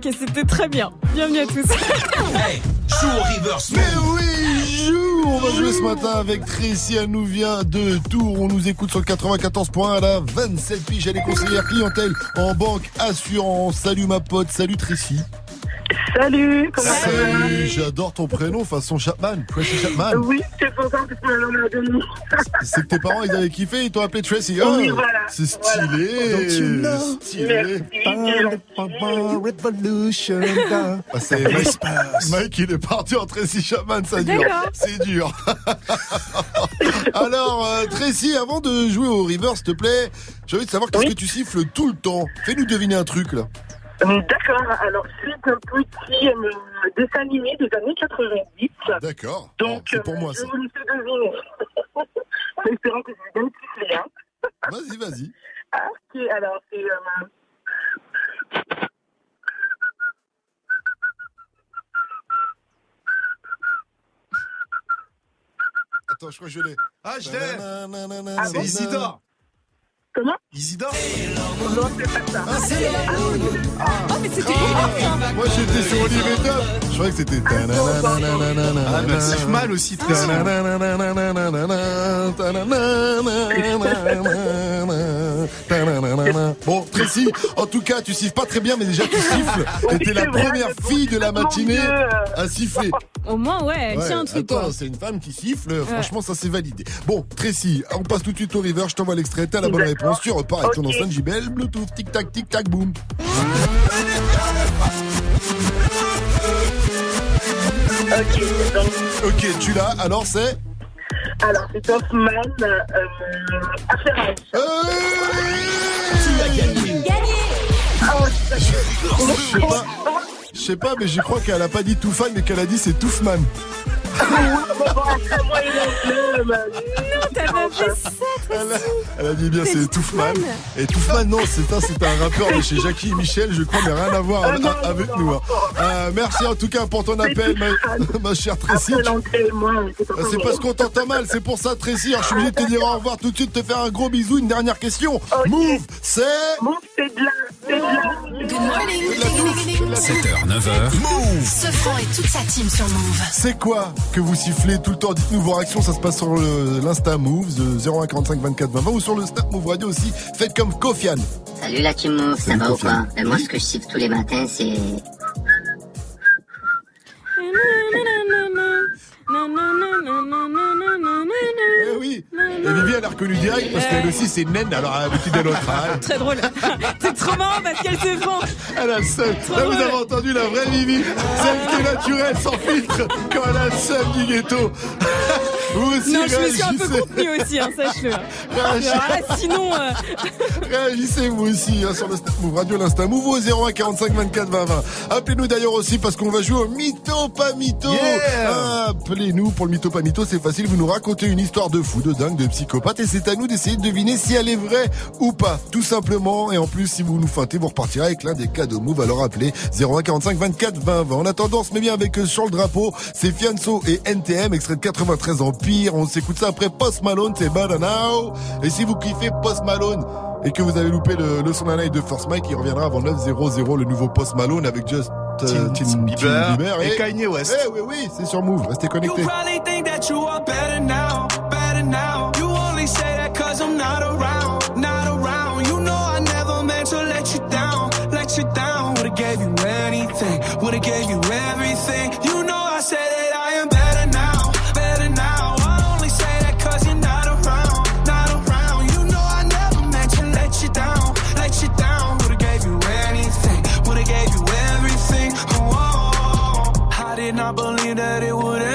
et c'était très bien. Bienvenue à tous. Joue au reverse. Mais oui, joue. On va jouer ce matin avec Tracy. Elle nous vient de Tours. On nous écoute sur le 94 points. Elle a 27 piges. Elle est conseillère clientèle en banque assurance. Salut ma pote. Salut Tracy. Salut, comment ça va? Salut. J'adore ton prénom façon Chapman. Tracy Chapman. Oui, c'est que. C'est tes parents ils avaient kiffé. Ils t'ont appelé Tracy. Oui, Oh, voilà. C'est stylé. You know? Stylé. Revolution. Ah, c'est Mike, Mike, il est parti en Tracy Chapman, ça dure. C'est dur. Alors, euh, Tracy, avant de jouer au river, s'il te plaît, j'ai envie de savoir qu'est-ce que tu siffles tout le temps. Fais-nous deviner un truc là. Euh, D'accord, alors c'est un petit euh, dessin animé des années 90. D'accord. Donc, c'est pour euh, moi je vous laisse deviner. en espérant que je vous donne plus rien. Vas-y, vas-y. Ah, ok, alors c'est... euh, Attends, je crois que je l'ai. Ah, je l'ai. Ah, C'est Isidore. Comment Isidore Non, c'est pas ça. Ah, c'est mais c'était Ah, Moi j'étais sur Olivier Top. Je croyais que c'était. Ah, bah, siffle mal aussi, Tracy. Bon, Tracy, en tout cas, tu siffles pas très bien, mais déjà tu siffles. Et t'es la première fille de la matinée à siffler. Au moins, ouais, elle Ouais, tient un truc attends, c'est une femme qui siffle, franchement ça c'est validé. Bon, Tracy, on passe tout de suite au river, je t'envoie l'extrait, t'as la bonne réponse, tu repars avec ton Ok. enceinte JBL, Bluetooth, tic tac, tic tac, boum. Ok, tu l'as, alors c'est? Alors c'est Hoffman, euh, Affairage. Tu as gagné Oh, Je je sais pas, mais je crois qu'elle a pas dit Toufan, mais qu'elle a dit c'est Toufman. Non, t'as pas fait ça, Tracy. Elle a dit bien, c'est Touffman. Et Touffman, non, c'est un, c'est un rappeur de chez Jackie et Michel, je crois, mais rien à voir avec, avec nous. hein. Euh, merci en tout cas pour ton appel, ma, ma chère Tracy. Euh, C'est parce qu'on t'entend mal, c'est pour ça, Tracy. Alors, je suis obligé de te dire au revoir tout de suite, te faire un gros bisou. Une dernière question. Move, c'est. Move, c'est de la. C'est de la. Good morning. 7h, 9h. Move Ce franc et toute sa team sur Move. C'est quoi que vous sifflez tout le temps? Dites-nous vos réactions, ça se passe sur l'Insta Move de 0145 24 20 20 ou sur le Snap Move Radio aussi. Faites comme Kofian. Salut la team Move, ça va ou quoi Ben, Moi ce que je siffle tous les matins c'est... Eh oui Et Vivi, elle a reconnu direct parce qu'elle aussi c'est naine, alors elle a l'habitude de l'autre. hein. Très drôle. C'est trop marrant parce qu'elle se fend. Elle a le seum. Là, vous avez entendu la vraie Vivi, celle qui est naturelle, sans filtre, quand elle a le seum du ghetto. Vous aussi, Non, je me suis un peu réagissez. contenue aussi, hein, sache-le. Réagissez. Alors là, sinon, euh, Réagissez vous aussi hein, sur le Snap Move Radio, l'Insta Move au 01 45 24 20 20. Appelez-nous d'ailleurs aussi parce qu'on va jouer au mytho pas mytho. Yeah. Appelez-nous pour le mytho pas mytho, c'est facile. Vous nous racontez une histoire de fou, de dingue, de psychopathe et c'est à nous d'essayer de deviner si elle est vraie ou pas. Tout simplement. Et en plus, si vous nous feintez, vous repartirez avec l'un des cadeaux Move. Alors appelez 01 45 24 20 20. En attendant, on se met bien avec eux sur le drapeau. C'est Fianso et NTM, extrait de 93 Empire. On s'écoute ça après Post Malone, c'est Bad Now. Et si vous kiffez Post Malone, et que vous avez loupé le, le son d'un live de First Mike, il reviendra avant 9.00 le nouveau Post Malone avec Just euh, Tim, Bieber et Kanye West. Eh oui, oui, c'est sur Move. Restez You probably think that you are better now, better now. You only say that cause I'm not around, not around. You know I never meant to let you down, let you down. Would've gave you anything, would've gave you everything. You know I said that I am better now, better now. I only say that cause you're not around, not around. You know I never meant to let you down, let you down. Would've gave you anything, would've gave you everything. Oh, oh, oh. I did not believe that it would end.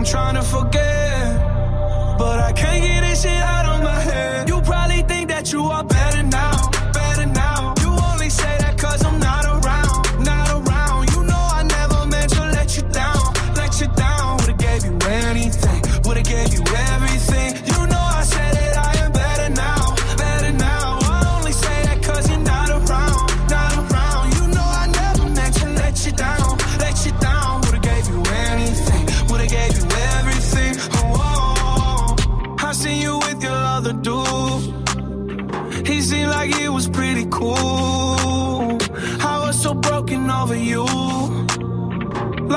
I'm trying to forget. But I can't get this shit out of my head. You probably think that you are better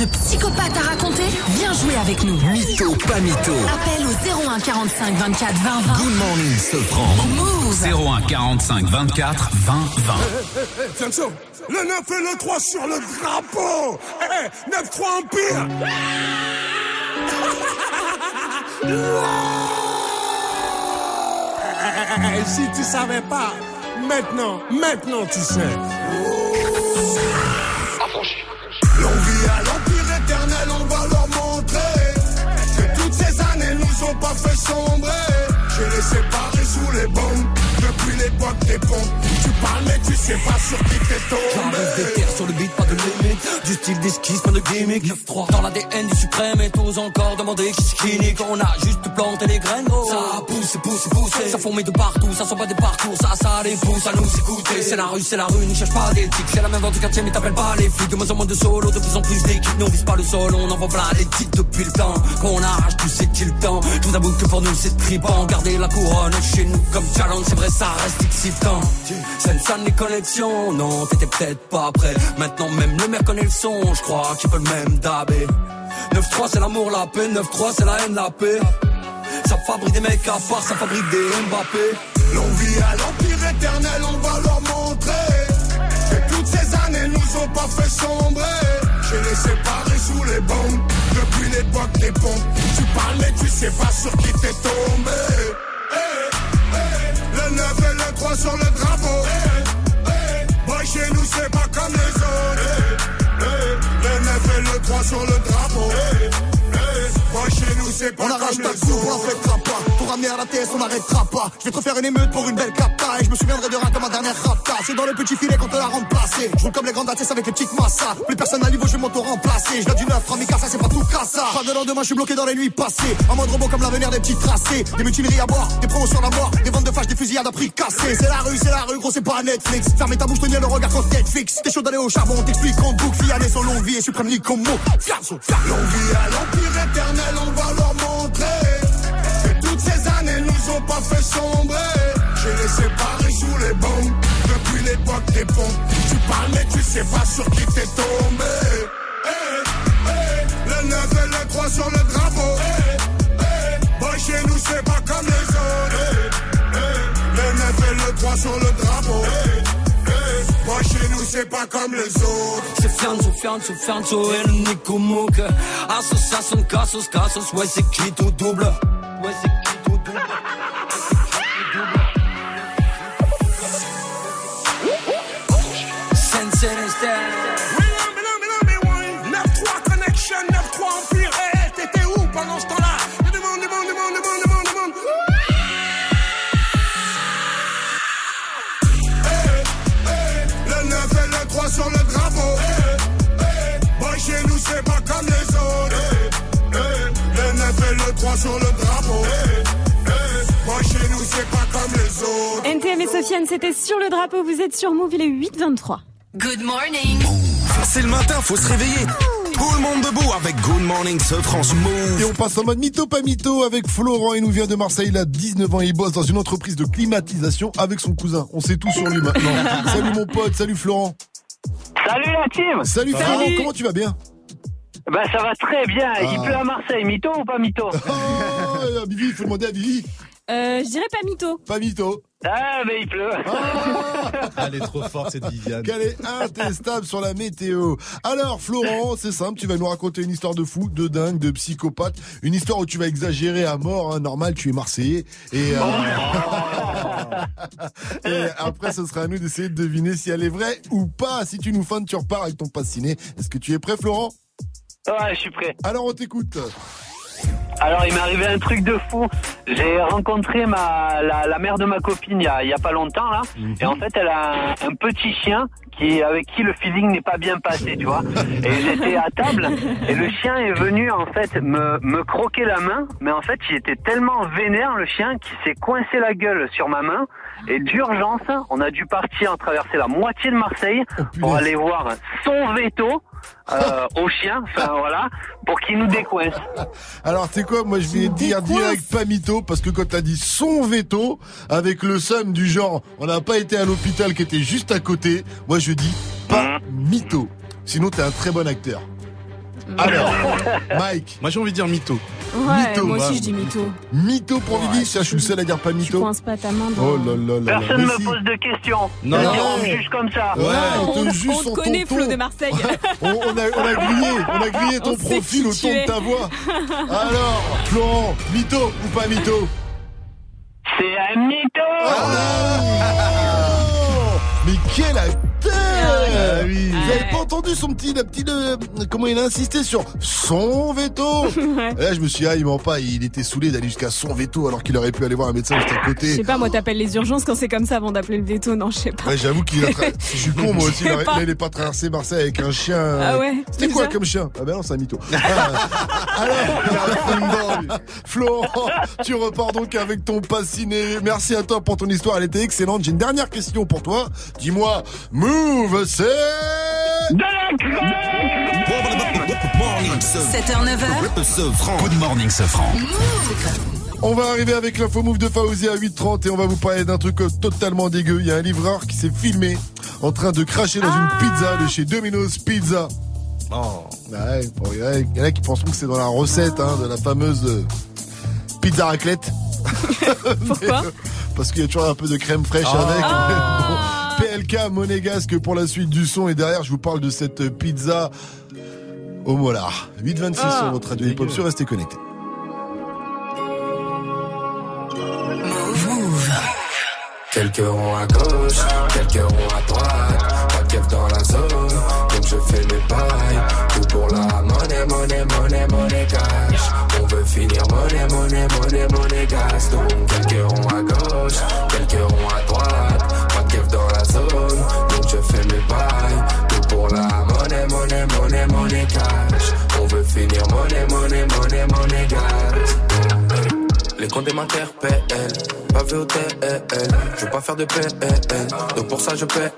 De psychopathe à raconter Viens jouer avec nous. Mytho, pas mytho. Appel au 01 45 24 20 20. Good morning, Sofran. Move. 01 45 24 20 20. Eh, Fianso, le 9 et le 3 sur le drapeau Eh, 9-3 Empire Eh, Si tu savais pas, maintenant, maintenant tu sais. sont pas fait sombrer. J'ai les séparés sous les bombes. Depuis l'époque des pompes. Tu parles mais tu sais pas sur qui t'es tombé. Des terres sur le beat, pas de limite. Du style d'esquisse, pas de gimmick. 9-3 dans l'ADN du suprême et tous encore demander qui c'est qui nique. On a juste planté les graines. Ça pousse, pousse, pousse. Ça fourmille de partout, ça sent pas des parcours. Ça, ça les pousse à nous écouter. C'est la rue, c'est la rue, ne cherche pas d'éthique. C'est la même dans du quartier, mais t'appelles pas les flics. De moins en moins de solo, de plus en plus d'équipes. Nous on vise pas le sol, on envoie plein les titres depuis le temps. Qu'on arrache tout, c'est-il le temps. Tout d'abord que pour nous c'est triband. Garder la couronne chez nous comme challenge, c'est vrai, ça reste excitant. Scène des connexions, non, t'étais peut-être pas prêt. Maintenant même le maire connaît le son, je crois qu'il peut le même dabé. 9-3 c'est l'amour, la paix, 9-3 c'est la haine, la paix. Ça fabrique des mecs à part, ça fabrique des Mbappé. L'on vit à l'empire éternel, on va leur montrer. Que toutes ces années nous ont pas fait sombrer. Je les séparés sous les bombes. Depuis l'époque des pompes. Tu parles mais tu sais pas sur qui t'es tombé. Le 9 et le 3 sur le drapeau. Eh, eh, Boy, chez nous c'est pas comme les autres. Eh, Le 9 et le 3 sur le drapeau. Eh, eh, chez nous c'est pas On arrache ta coupe, on autres. fêtera pas. Pour ramener à la TS, on n'arrêtera pas. Je vais te refaire une émeute pour une belle capta. Et je me souviendrai de rien comme ma dernière rapta. C'est dans le petit filet comme les grandes ATS avec les petites massas. Plus personne à niveau, je vais m'auto-remplacer. Je du neuf, Ramika, ça c'est pas tout cassa. Pas de lendemain, je suis bloqué dans les nuits passées. En mode robot comme l'avenir des petits tracés. Des mutineries à boire, des promotions à mort. Des ventes de flash, des fusillades à prix cassé. C'est la rue, c'est la rue, gros, c'est pas Netflix. Fermez ta bouche, tenir le regard contre Netflix. T'es chaud d'aller au charbon, on t'explique en boucle. Fiané son longue vie et suprême ni comme mot. Fianso, fianso. L'on vit à l'empire éternel, on va leur montrer Que toutes ces années nous ont pas fait sombrer Je les séparés sous les bombes Tu parles mais tu sais pas sur qui t'es tombé. Eh, eh, Le 9 et le 3 sur le drapeau. Eh, eh, Boy chez nous c'est pas comme les autres. Eh, eh, Le 9 et le 3 sur le drapeau. Eh, eh, Boy chez nous c'est pas comme les autres. C'est Fianzo, Fianzo, Fianzo et le Nico Mouk. Association, Cassos, Cassos, ouais, c'est qui tout double? Ouais, et Sofiane, c'était sur le drapeau. Vous êtes sur Move, il est 8h23. Good morning. C'est le matin, faut se réveiller. Tout le monde debout avec Good Morning ce France Move. Et on passe en mode mytho pas mytho avec Florent. Il nous vient de Marseille. Il a 19 ans. Il bosse dans une entreprise de climatisation avec son cousin. On sait tout sur lui maintenant. salut mon pote. Salut Florent. Salut la team Salut Florent. Comment tu vas bien? Bah ça va très bien, il Ah. pleut à Marseille, mytho ou pas mytho? Oh, Vivi, il faut demander à Vivi. Euh, je dirais pas mytho. Pas mytho. Ah mais il pleut Elle est trop forte cette Viviane. Qu'elle est intestable sur la météo. Alors, Florent, c'est simple, tu vas nous raconter une histoire de fou, de dingue, de psychopathe. Une histoire où tu vas exagérer à mort, hein. normal, tu es Marseillais. Et, euh, et après, ce sera à nous d'essayer de deviner si elle est vraie ou pas. Si tu nous feintes, tu repars avec ton passe ciné. Est-ce que tu es prêt, Florent? Ouais, je suis prêt. Alors, on t'écoute. Alors il m'est arrivé un truc de fou. J'ai rencontré ma la, la mère de ma copine il y a, il y a pas longtemps là. Et en fait elle a un, un petit chien qui avec qui le feeling n'est pas bien passé, tu vois. Et j'étais à table et le chien est venu en fait me, me croquer la main, mais en fait il était tellement vénère le chien qu'il s'est coincé la gueule sur ma main. Et d'urgence, on a dû partir traverser la moitié de Marseille pour aller voir son veto euh, au chien, enfin voilà, pour qu'il nous décoince. Alors, tu sais quoi, moi je vais dire direct pas mytho, parce que quand t'as dit son veto, avec le seum du genre, on n'a pas été à l'hôpital qui était juste à côté, moi je dis pas mytho. Sinon, t'es un très bon acteur. Alors, Mike. Moi j'ai envie de dire mytho. Ouais, Mytho, moi bah. aussi je dis mytho. Mytho pour Vivi, ça je suis le seul à dire pas Tu mytho. coinces pas ta main dans... Oh là là là. Personne Mais me si. pose de questions. Non. C'est-à-dire, on me juge comme ça. Ouais, on te juge on te connaît. Flo de Marseille. on, on a, on a grillé, on a grillé ton On profil au tu ton de ta voix. Alors, Florent, mytho ou pas mytho? C'est un mytho Oh, Mais quel acteur Ah oui. Vous avez pas entendu son petit, la petite, euh, comment il a insisté sur son veto. Et là, je me suis dit, ah, il ment pas, il était saoulé d'aller jusqu'à son veto alors qu'il aurait pu aller voir un médecin juste à Je côté. sais pas, moi t'appelles les urgences quand c'est comme ça avant d'appeler le veto, non, je sais pas. Ouais, j'avoue qu'il a tra- Je suis con, moi aussi. Je sais Il aurait- pas. traverser Marseille avec un chien. Ah ouais, C'était quoi comme chien? Ah ben non, c'est un mytho. Ah, alors, Florent, tu repars donc avec ton passiné. Merci à toi pour ton histoire, elle était excellente. J'ai une dernière question pour toi. Dis-moi, Move, c'est... 7h, 9h. Sofran. Good morning, Sofran. On va arriver avec l'info move de Faouzi à 8h30 et on va vous parler d'un truc euh, totalement dégueu. Il y a un livreur qui s'est filmé en train de cracher dans une pizza de chez Domino's Pizza. Oh, ouais, il y en a- qui penseront que c'est dans la recette hein, de la fameuse euh, pizza raclette. Pourquoi Parce qu'il y a toujours un peu de crème fraîche Ah. avec. Bon, Monégasque pour la suite du son et derrière je vous parle de cette pizza au molar. 826 Ah. sur votre radio hip-hop sur restez connectés. Quelques ronds à gauche, quelques ronds à droite. Pas de dans la zone, donc je fais mes pailles. Tout pour la monnaie, monnaie, monnaie, monnaie cash. On veut finir monnaie, monnaie, monnaie, monnaie gas. Donc quelques ronds à gauche, quelques ronds à droite. Je fais mes pailles. Tout pour la monnaie, monnaie, monnaie, monnaie cash. On veut finir monnaie, monnaie, monnaie, monnaie gas. Les comptes m'interpellent, pas vu au TL, je veux pas faire de PL, donc pour ça je paie.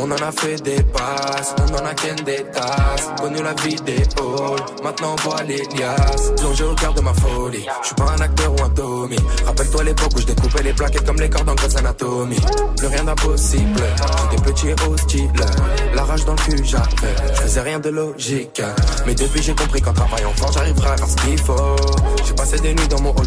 On en a fait des passes, on en a qu'un des tasses, connu la vie des halls, maintenant on voit les liasses, plongé au cœur de ma folie, je suis pas un acteur ou un Tommy, rappelle-toi l'époque où je découpais les plaquettes comme les cordes en Grey's Anatomy, plus rien d'impossible, j'étais petit et hostile, la rage dans le cul j'avais, je faisais rien de logique, mais depuis j'ai compris qu'en travaillant fort j'arriverai à faire ce qu'il faut, j'ai passé des nuits dans mon hall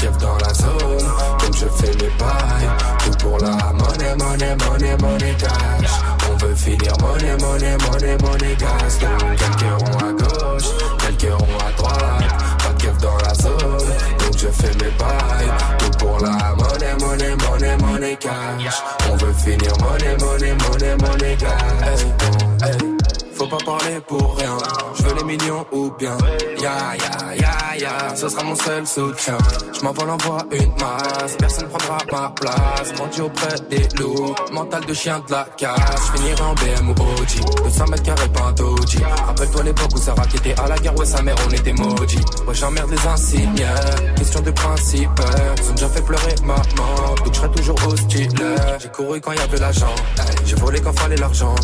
Keuf dans la zone, donc je fais mes pailles. Tout pour la monnaie, monnaie, monnaie, monnaie cash. On veut finir monnaie, monnaie, monnaie, monnaie gas. Quelques ronds à gauche, quelques ronds à droite. Pas de dans la zone, donc je fais mes pailles. Tout pour la monnaie, monnaie, monnaie, monnaie cash. On veut finir monnaie, monnaie, monnaie, monnaie gas. Hey, hey. Faut pas parler pour rien, je veux les millions ou bien. Ya ya ya ya, ce sera mon seul soutien. Je m'envole envoie une masse, personne prendra ma place. Grandi auprès des loups, mental de chien de la casse. Je finirai en BM ou OG, 200 mètres carrés doji Rappelle-toi l'époque où Sarah qui était à la guerre, ouais sa mère on était maudits. Ouais j'emmerde les insignes, question de principe. Ils ont déjà fait pleurer maman, donc je serai toujours hostile. J'ai couru quand y avait l'argent, j'ai volé quand fallait l'argent.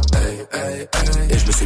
Et je me suis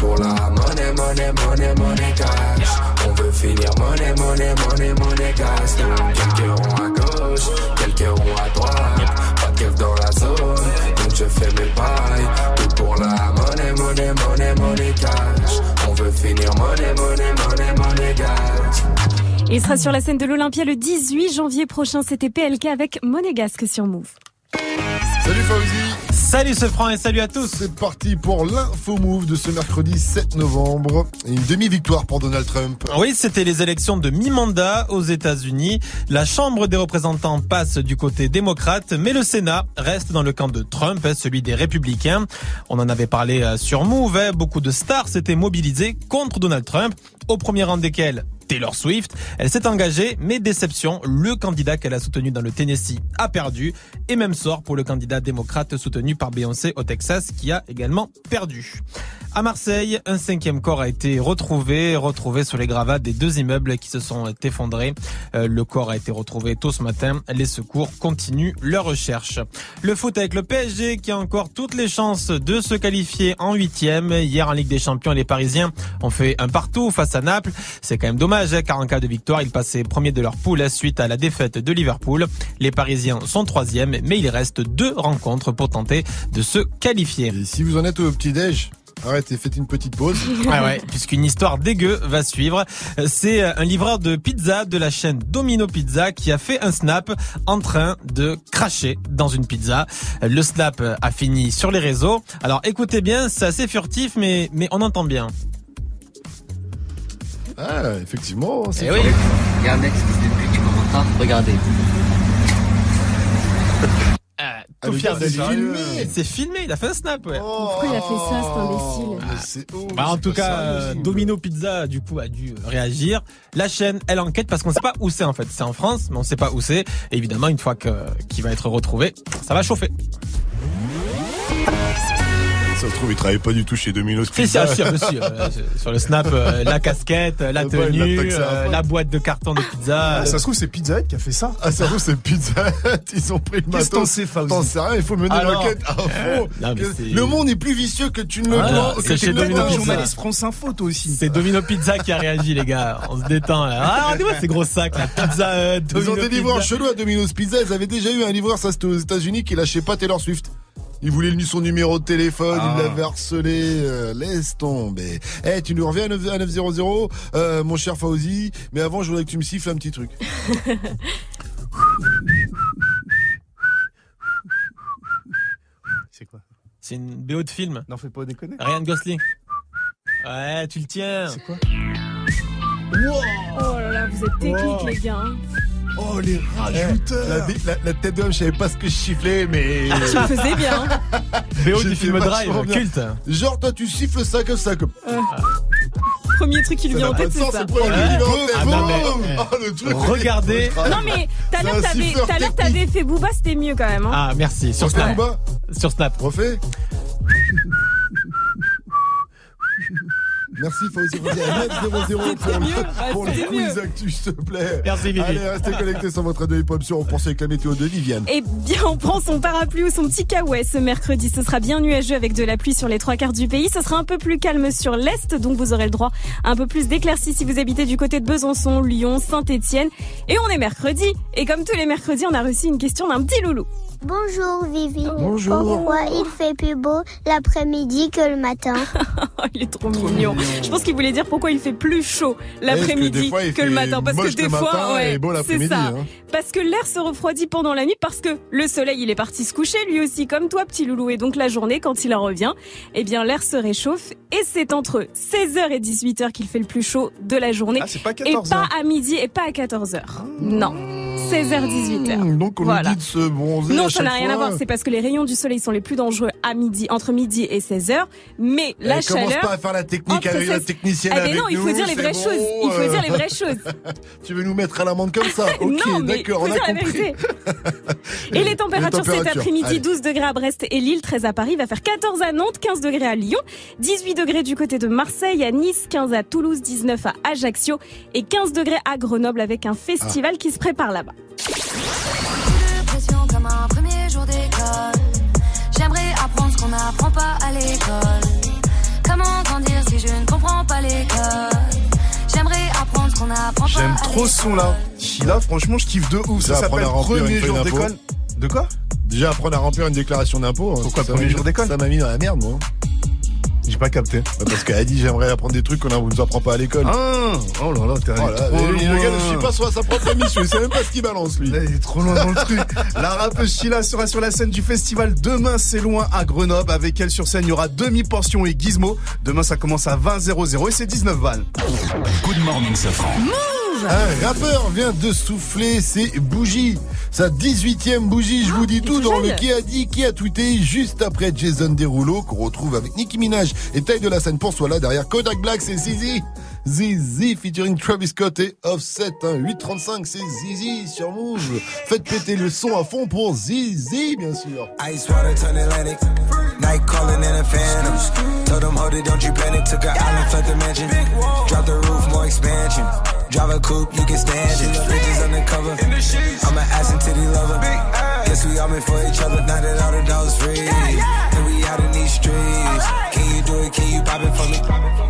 pour la monnaie, monnaie, monnaie, monnaie cash. On veut finir monnaie, monnaie, monnaie, monnaie cash. Quelques ronds à gauche, quelques ronds à droite. Pas de keuf dans la zone, donc je fais mes pailles. Tout pour la monnaie, monnaie, monnaie, monnaie cash. On veut finir monnaie, monnaie, monnaie, monnaie cash. Il sera sur la scène de l'Olympia le 18 janvier prochain. C'était PLK avec Monégasque sur Move. Salut Fauzi Salut ce franc et salut à tous C'est parti pour l'info move de ce mercredi 7 novembre. Une demi-victoire pour Donald Trump. Oui, c'était les élections de mi-mandat aux États-Unis. La Chambre des représentants passe du côté démocrate, mais le Sénat reste dans le camp de Trump, hein, celui des républicains. On en avait parlé euh, sur Move, hein, beaucoup de stars s'étaient mobilisées contre Donald Trump, au premier rang desquels Taylor Swift. Elle s'est engagée, mais déception, le candidat qu'elle a soutenu dans le Tennessee a perdu. Et même sort pour le candidat démocrate soutenu par Beyoncé au Texas qui a également perdu. À Marseille, un cinquième corps a été retrouvé, retrouvé sur les gravats des deux immeubles qui se sont effondrés. Euh, le corps a été retrouvé tôt ce matin. Les secours continuent leur recherche. Le foot avec le PSG qui a encore toutes les chances de se qualifier en huitième. Hier en Ligue des Champions, les Parisiens ont fait un partout face à Naples. C'est quand même dommage hein, car en cas de victoire, ils passaient premier de leur poule suite à la défaite de Liverpool. Les Parisiens sont troisième, mais il reste deux rencontres pour tenter de se qualifier. Et si vous en êtes au petit-déj, arrêtez, faites une petite pause. Ouais, ouais, puisqu'une histoire dégueu va suivre. C'est un livreur de pizza de la chaîne Domino Pizza qui a fait un snap en train de cracher dans une pizza. Le snap a fini sur les réseaux. Alors écoutez bien, c'est assez furtif, mais, mais on entend bien. Ah, effectivement, c'est Eh oui. Regardez, depuis tu commences pas, regardez. Ah, Ah, tout fier de c'est lui. filmé. C'est filmé, il a fait un snap, ouais. Pourquoi il a fait ça, cet imbécile C'est- Bah, en tout cas, euh. Domino Pizza du coup a dû réagir. La chaîne, elle enquête parce qu'on sait pas où c'est en fait. C'est en France, mais on sait pas où c'est. Et évidemment, une fois que qu'il va être retrouvé, ça va chauffer. Ça se trouve, il travaille pas du tout chez Domino's Si, si, Pizza. ah, si, ah, si, euh, sur le snap, euh, la casquette, la il l'a tenue, euh, fond. la boîte de carton de pizza. Ah, ça se trouve, c'est Pizza Hut qui a fait ça. Ah, ça se trouve, c'est Pizza Hut. Ils ont pris le Qu'est-ce que t'en matos. sais, T'en sais rien, il faut mener Ah, l'enquête à fond. Non, mais c'est- Le monde est plus vicieux que tu ne le Ah, crois. c'est chez ne le Domino penses. Pizza. Journaliste France Info, toi aussi. C'est Domino Pizza qui a réagi, les gars. On se détend là. Ah, regardez-moi ces gros sacs, la pizza. euh, Ils ont des livreurs chelous à Domino's Pizza. Ils avaient déjà eu un livreur, ça c'était aux États-Unis, qui lâchait pas Taylor Swift. Il voulait lui son numéro de téléphone, Ah. il l'avait harcelé. euh, laisse tomber. Eh, tu nous reviens à 9 à 900, euh, mon cher Fauzi. Mais avant, je voudrais que tu me siffles un petit truc. C'est quoi? C'est une BO de film. N'en fais pas déconner. Ryan Gosling. Ouais, tu le tiens. C'est quoi? Oh là là, vous êtes techniques, Wow. les gars. Oh, les Eh, rajouteurs la, bi- la- la tête d'homme, je savais pas ce que je sifflais, mais. Tu le faisais bien. BO du film Drive, bien. culte. Genre, toi, tu siffles ça comme ça, comme. Premier truc qui lui Ça vient en tête, c'est ça. c'est tête. Ah, non, mais, Boum eh, Oh, le truc. regardez. Non mais tout à C'est l'heure t'avais fait Booba, c'était mieux quand même. Hein. Ah, merci. Sur Snap. Sur Snap. Refais. Merci Fauzi Rosé à 900 pour le, mieux, pour quiz mieux. actu, s'il te plaît. Merci, Vivi. Allez, restez connectés sur votre radio hip-hop sur On pense avec la météo de Viviane. Eh bien, on prend son parapluie ou son petit kawaii ce mercredi. Ce sera bien nuageux avec de la pluie sur les trois quarts du pays. Ce sera un peu plus calme sur l'est, donc vous aurez le droit à un peu plus d'éclaircies si vous habitez du côté de Besançon, Lyon, Saint-Étienne. Et on est mercredi. Et comme tous les mercredis, on a reçu une question d'un petit loulou. Bonjour Vivi. Bonjour. Pourquoi il fait plus beau l'après-midi que le matin Oh, il est trop, mignon. Je pense qu'il voulait dire pourquoi il fait plus chaud que l'après-midi que le matin. Parce que des le fois, ouais, et beau c'est ça. hein. Parce que l'air se refroidit pendant la nuit, parce que le soleil, il est parti se coucher lui aussi, comme toi, petit loulou. Et donc la journée, quand il en revient, eh bien l'air se réchauffe. Et c'est entre 16h et 18h qu'il fait le plus chaud de la journée. Ah, c'est pas et 14 pas heures. à midi et pas à 14h. Non. 16h, 18h. Mmh, Donc on Voilà. nous dit de se bronzer. Non, à ça n'a rien à voir. C'est parce que les rayons du soleil sont les plus dangereux à midi, entre midi et 16 heures. Mais la Eh, commence chaleur. pas à faire la technique entre avec la 16 technicienne Ah, mais avec non, il faut nous, dire les vraies bon, choses. Il faut euh. dire les vraies choses. Tu veux nous mettre à l'amende comme ça Ok, non, mais d'accord, on a compris. Et les températures cet températures, après-midi, allez. 12 degrés à Brest et Lille, 13 à Paris, va faire 14 à Nantes, 15 degrés à Lyon, 18 degrés du côté de Marseille, à Nice, 15 à Toulouse, 19 à Ajaccio et 15 degrés à Grenoble avec un festival qui se prépare là-bas. Pression comme un premier jour d'école. J'aimerais apprendre ce qu'on n'apprend pas à l'école. Comment grandir si je ne comprends pas les codes J'aimerais apprendre ce qu'on n'apprend pas J'aime trop ce son là. Là, franchement, je kiffe de ouf. Ça s'appelle à remplir une Premier jour d'école. De quoi? Déjà apprendre à remplir une déclaration d'impôt. hein. Pourquoi premier jour d'école? Ça m'a mis dans la merde, moi. J'ai pas capté. Ouais, Parce qu'elle a dit j'aimerais apprendre des trucs qu'on ne nous apprend pas à l'école. Ah Oh là là, t'es Oh trop le- le gars ne suit pas sur sa propre émission, il sait même pas ce qu'il balance lui. Là, il est trop loin dans le truc. La rappeuse Sheila sera sur la scène du festival Demain c'est loin à Grenoble. Avec elle sur scène, il y aura demi-portion et gizmo. Demain ça commence à 20 00 et c'est 19 balles. Good morning, Safran. Un rappeur vient de souffler ses bougies. Sa 18e bougie, je vous dis tout dans le qui a dit, qui a tweeté juste après Jason Derulo qu'on retrouve avec Nicki Minaj et Taille de la scène pour soi là derrière Kodak Black, c'est Zizi. Zizi featuring Travis Scott et Offset. Hein. 8.35, c'est Zizi sur Move. Faites péter le son à fond pour Zizi, bien sûr. Ice water turn Atlantic. Night calling in a phantom. Told them, hold it, don't you panic. Took an island, felt the mansion. Drop the roof, more expansion. Drive a coupe, you can stand it. Bridges undercover. I'm an ass and titty lover. Guess we all meant for each other. Now that all the dogs free. And we out in these streets. Can you do it? Can you pop it for me?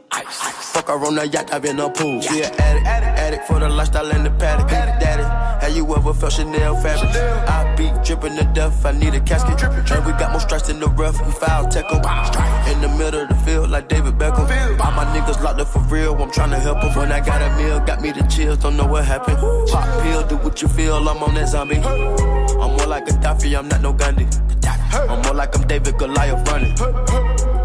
Fuck her on the yacht, I've been a pool. She an addict, addict, addict for the lifestyle and the paddock. Daddy, have you ever felt Chanel fabric? I be dripping to death, I need a casket. drippin' And we got more strikes in the rough, we foul 'em. In the middle of the field, like David Beckham. All my niggas locked up for real, I'm tryna help 'em. When I got a meal, got me the chills, don't know what happened. Pop pill, do what you feel, I'm on that zombie. I'm more like Gaddafi, I'm not no Gandhi. I'm more like I'm David Goliath running.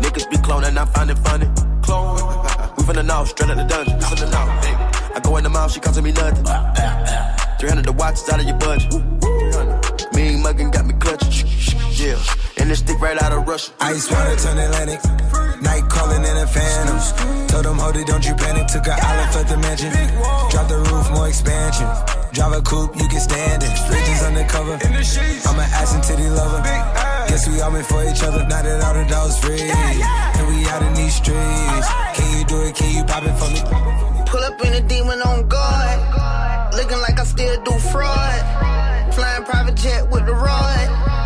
Niggas be cloning, I find it funny. We finna know, straight out the dungeon. Finna know. Hey. I go in the mouth, she costing me nothing. 300 the watch is out of your budget. Mean muggin' got me. Yeah. And this stick right out of Russia. Ice water turn Atlantic. Night calling in a phantom. Told them, hold it, don't you panic. Took an island, felt the mansion. Drop the roof, more expansion. Drive a coupe, you can stand it. Bridges undercover. I'm an ass and titty lover. Guess we all meant for each other. Now that all the dogs free. And we out in these streets. Can you do it? Can you pop it for me? Pull up in a demon on guard. Looking like I still do fraud. Flying private jet with the rod.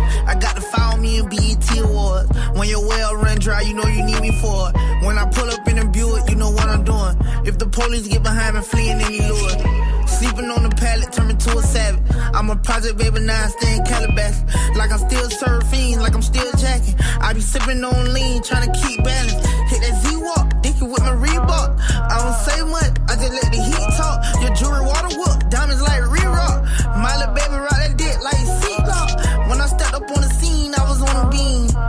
I got to follow me in BET Awards. When your well run dry, you know you need me for it. When I pull up in a Buick, you know what I'm doing. If the police get behind me, fleeing any lure. Sleeping on the pallet, turn me to a savage. I'm a project baby, now I stay in Calabasas. Like I'm still surfing, like I'm still jacking. I be sipping on lean, trying to keep balance. Hit that Z-Walk, dicky with my Reebok. I don't say much, I just let the heat talk. Your jewelry water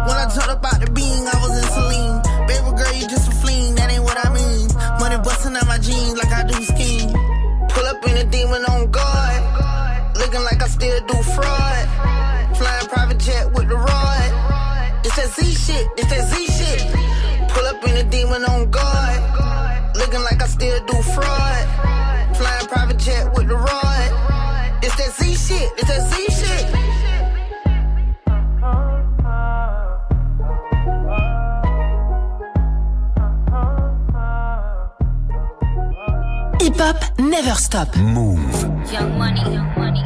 When I jumped about the beam, I was in Celine. Baby girl, you just a fleen, that ain't what I mean. Money busting out my jeans like I do scheme. Pull up in a demon on guard. Looking like I still do fraud. Flying private jet with the rod. It's that Z shit. It's that Z shit. Pull up in a demon on guard. Looking like I still do fraud. Hip hop never stop. Move. Young money, young money.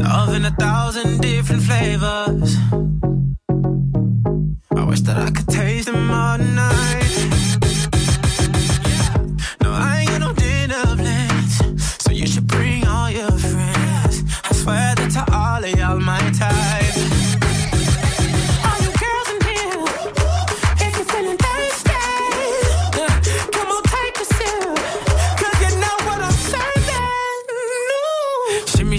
Love in a thousand different flavors. I wish that I could taste them all night.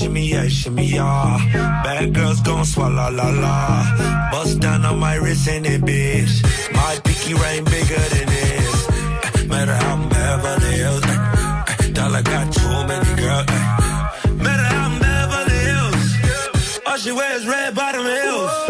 Shimmy, yeah, shimmy, yeah. Bad girls gon' swallow la la. Bust down on my wrist and it, bitch. My pinky ring bigger than this. Matter how I'm Beverly Hills. eh, eh, Dollar got too many girls. eh. Matter how I'm Beverly Hills. All she wears red bottom heels.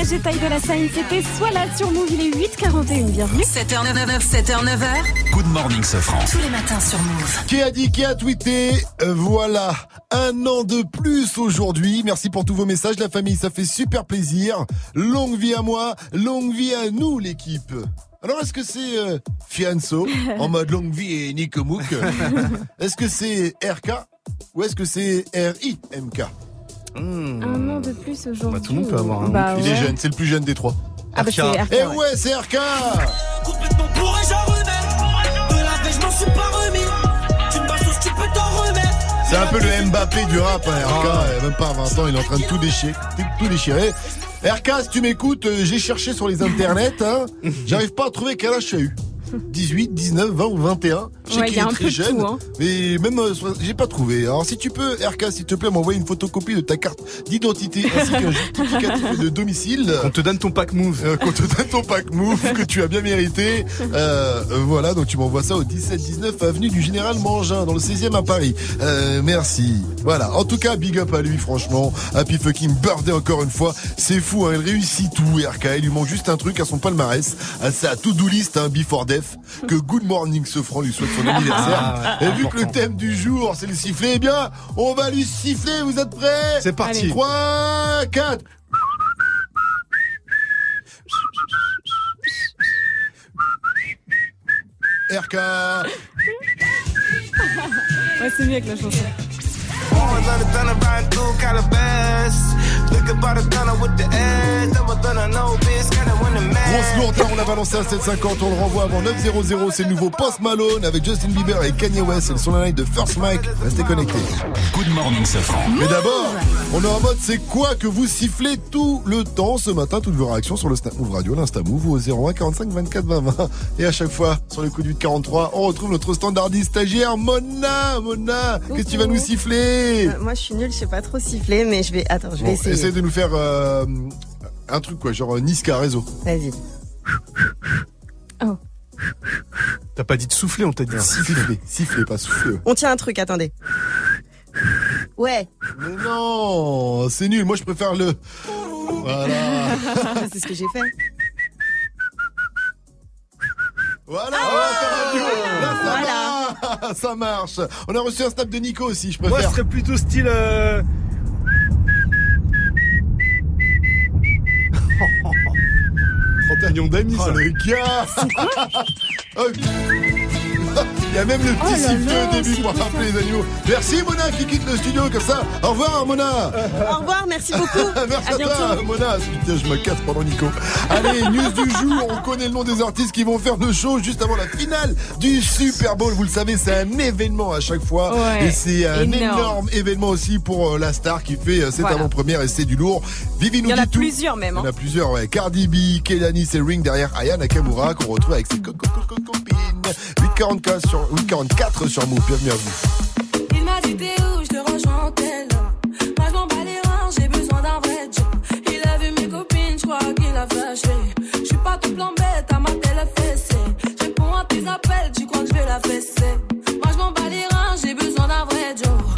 Minaj et Ty Dolla Sign, c'était soit là sur Move, il est 8h41, bienvenue. 7h99, 7h9h. Good morning, Sofran. Tous les matins sur Move. Qui a dit, qui a tweeté Euh, Voilà, un an de plus aujourd'hui. Merci pour tous vos messages, la famille, ça fait super plaisir. Longue vie à moi, longue vie à nous, l'équipe. Alors, est-ce que c'est euh, Fianso, en mode longue vie et Nico Mouk Est-ce que c'est RK ou est-ce que c'est R-I-M-K Un an de plus aujourd'hui. Bah, tout le monde peut avoir un Bah Il est jeune, c'est le plus jeune des trois. Ah bah, c'est RK, Eh ouais. ouais, c'est RK Complètement bourré, j'en remets. De la veille, je m'en suis pas remis. Tu me bastos, tu peux t'en remettre. C'est un peu le Mbappé du rap, hein, RK, euh, même pas à 20 ans, il est en train de tout déchirer. Tout, tout déchirer. RK, si tu m'écoutes, euh, j'ai cherché sur les internets, hein, j'arrive pas à trouver quel âge tu as eu. 18, 19, 20 ou 21. Je sais Ouais, qu'il il y a est un très jeune. tout, hein. Mais même, euh, j'ai pas trouvé. Alors si tu peux, RK, s'il te plaît, m'envoyer une photocopie de ta carte d'identité ainsi qu'un justificatif de domicile. On te donne ton pack move. Euh, qu'on te donne ton pack move que tu as bien mérité. Euh, euh, voilà, donc tu m'envoies ça au 17-19 avenue du Général Mangin dans le 16e à Paris. Euh, merci. Voilà. En tout cas, big up à lui, franchement. Happy fucking birthday encore une fois. C'est fou, hein. Il réussit tout, RK. Il lui manque juste un truc à son palmarès, à sa to-do list, hein, before death. Que Good Morning Sofran lui souhaite son anniversaire. Ah, ouais, Et vu que le thème du jour, c'est le sifflet, eh bien, on va lui siffler. Vous êtes prêts? C'est parti. 3, 4. RK. Ouais, c'est mieux avec la chanson. Grosse lourdeur, on l'a balancé à 750, on le renvoie avant 9.00, c'est le nouveau Post Malone avec Justin Bieber et Kanye West, c'est le ligne de First Mike, restez connectés. Good morning, Sofran. Mais d'abord, on est en mode c'est quoi que vous sifflez tout le temps ce matin, toutes vos réactions sur le Snap Move Radio, l'Insta Move ou au 01 45 24 20 20. Et à chaque fois, sur le coup du 43, on retrouve notre standardiste stagiaire Mona, Mona, qu'est-ce que tu vas nous siffler? Euh, Moi, je suis nulle, je sais pas trop siffler, mais je vais. Attends, je vais Bon, essayer. essaye de nous faire euh, un truc quoi, genre euh, Niska réseau. Vas-y. T'as pas dit de souffler, on t'a dit de siffler. Siffler, siffler, pas souffler. On tient un truc, attendez. Ouais. Mais non, c'est nul. Moi, je préfère le. Voilà. C'est ce que j'ai fait. Voilà, voilà, ça marche. On a reçu un snap de Nico aussi, je Moi, préfère. ce serait plutôt style. euh, d'amis, ça le gars. Oh. Il y a même le Oh petit sifflet là, au début pour rappeler les agneaux. Merci Mona qui quitte le studio comme ça. Au revoir Mona. Au revoir, merci beaucoup. Merci À à, toi. Mona. Putain, je me casse pendant Nico. Allez, news du jour. On connaît le nom des artistes qui vont faire le show juste avant la finale du Super Bowl. Vous le savez, c'est un événement à chaque fois. Ouais, et c'est un énorme. énorme événement aussi pour euh, la star qui fait euh, cette Voilà. avant-première et c'est du lourd. Vivi nous Il y en a tout. plusieurs même. Il y en hein. a plusieurs, ouais. Cardi B, Kelani, c'est Ring derrière Aya Nakamura qu'on retrouve avec ses co- co- co- co- copines. 844 sur, 844 sur Move. Bienvenue à vous. Il m'a dit t'es où, je te rejoins en tel. Moi je m'en bats les reins, j'ai besoin d'un vrai job. Il a vu mes copines, je crois qu'il a flashé. Je suis pas tout plan bête, à ma télé fessée. Je réponds à tes appels, tu crois que je vais la fesser. Moi je m'en bats les reins, j'ai besoin d'un vrai job.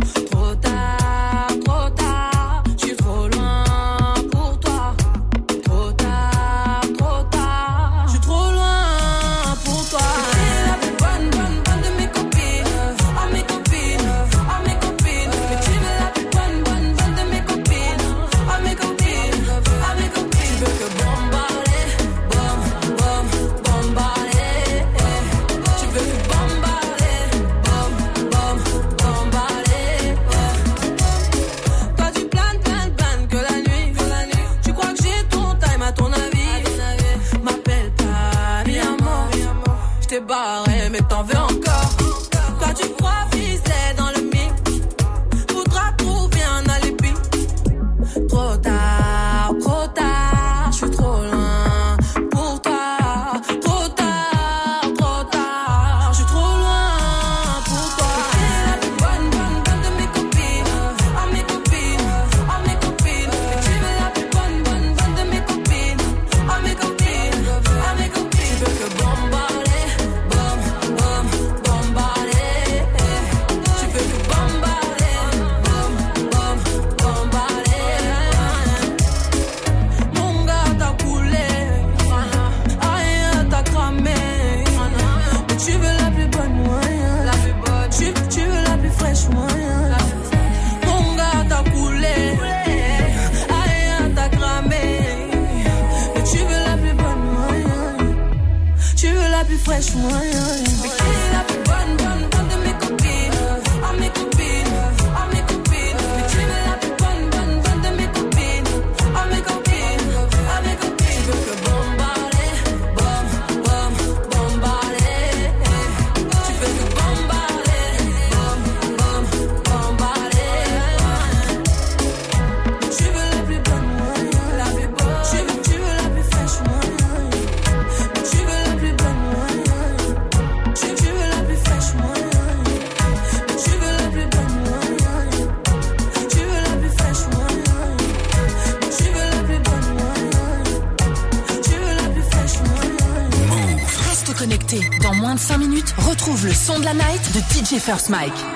Night de DJ First Mike.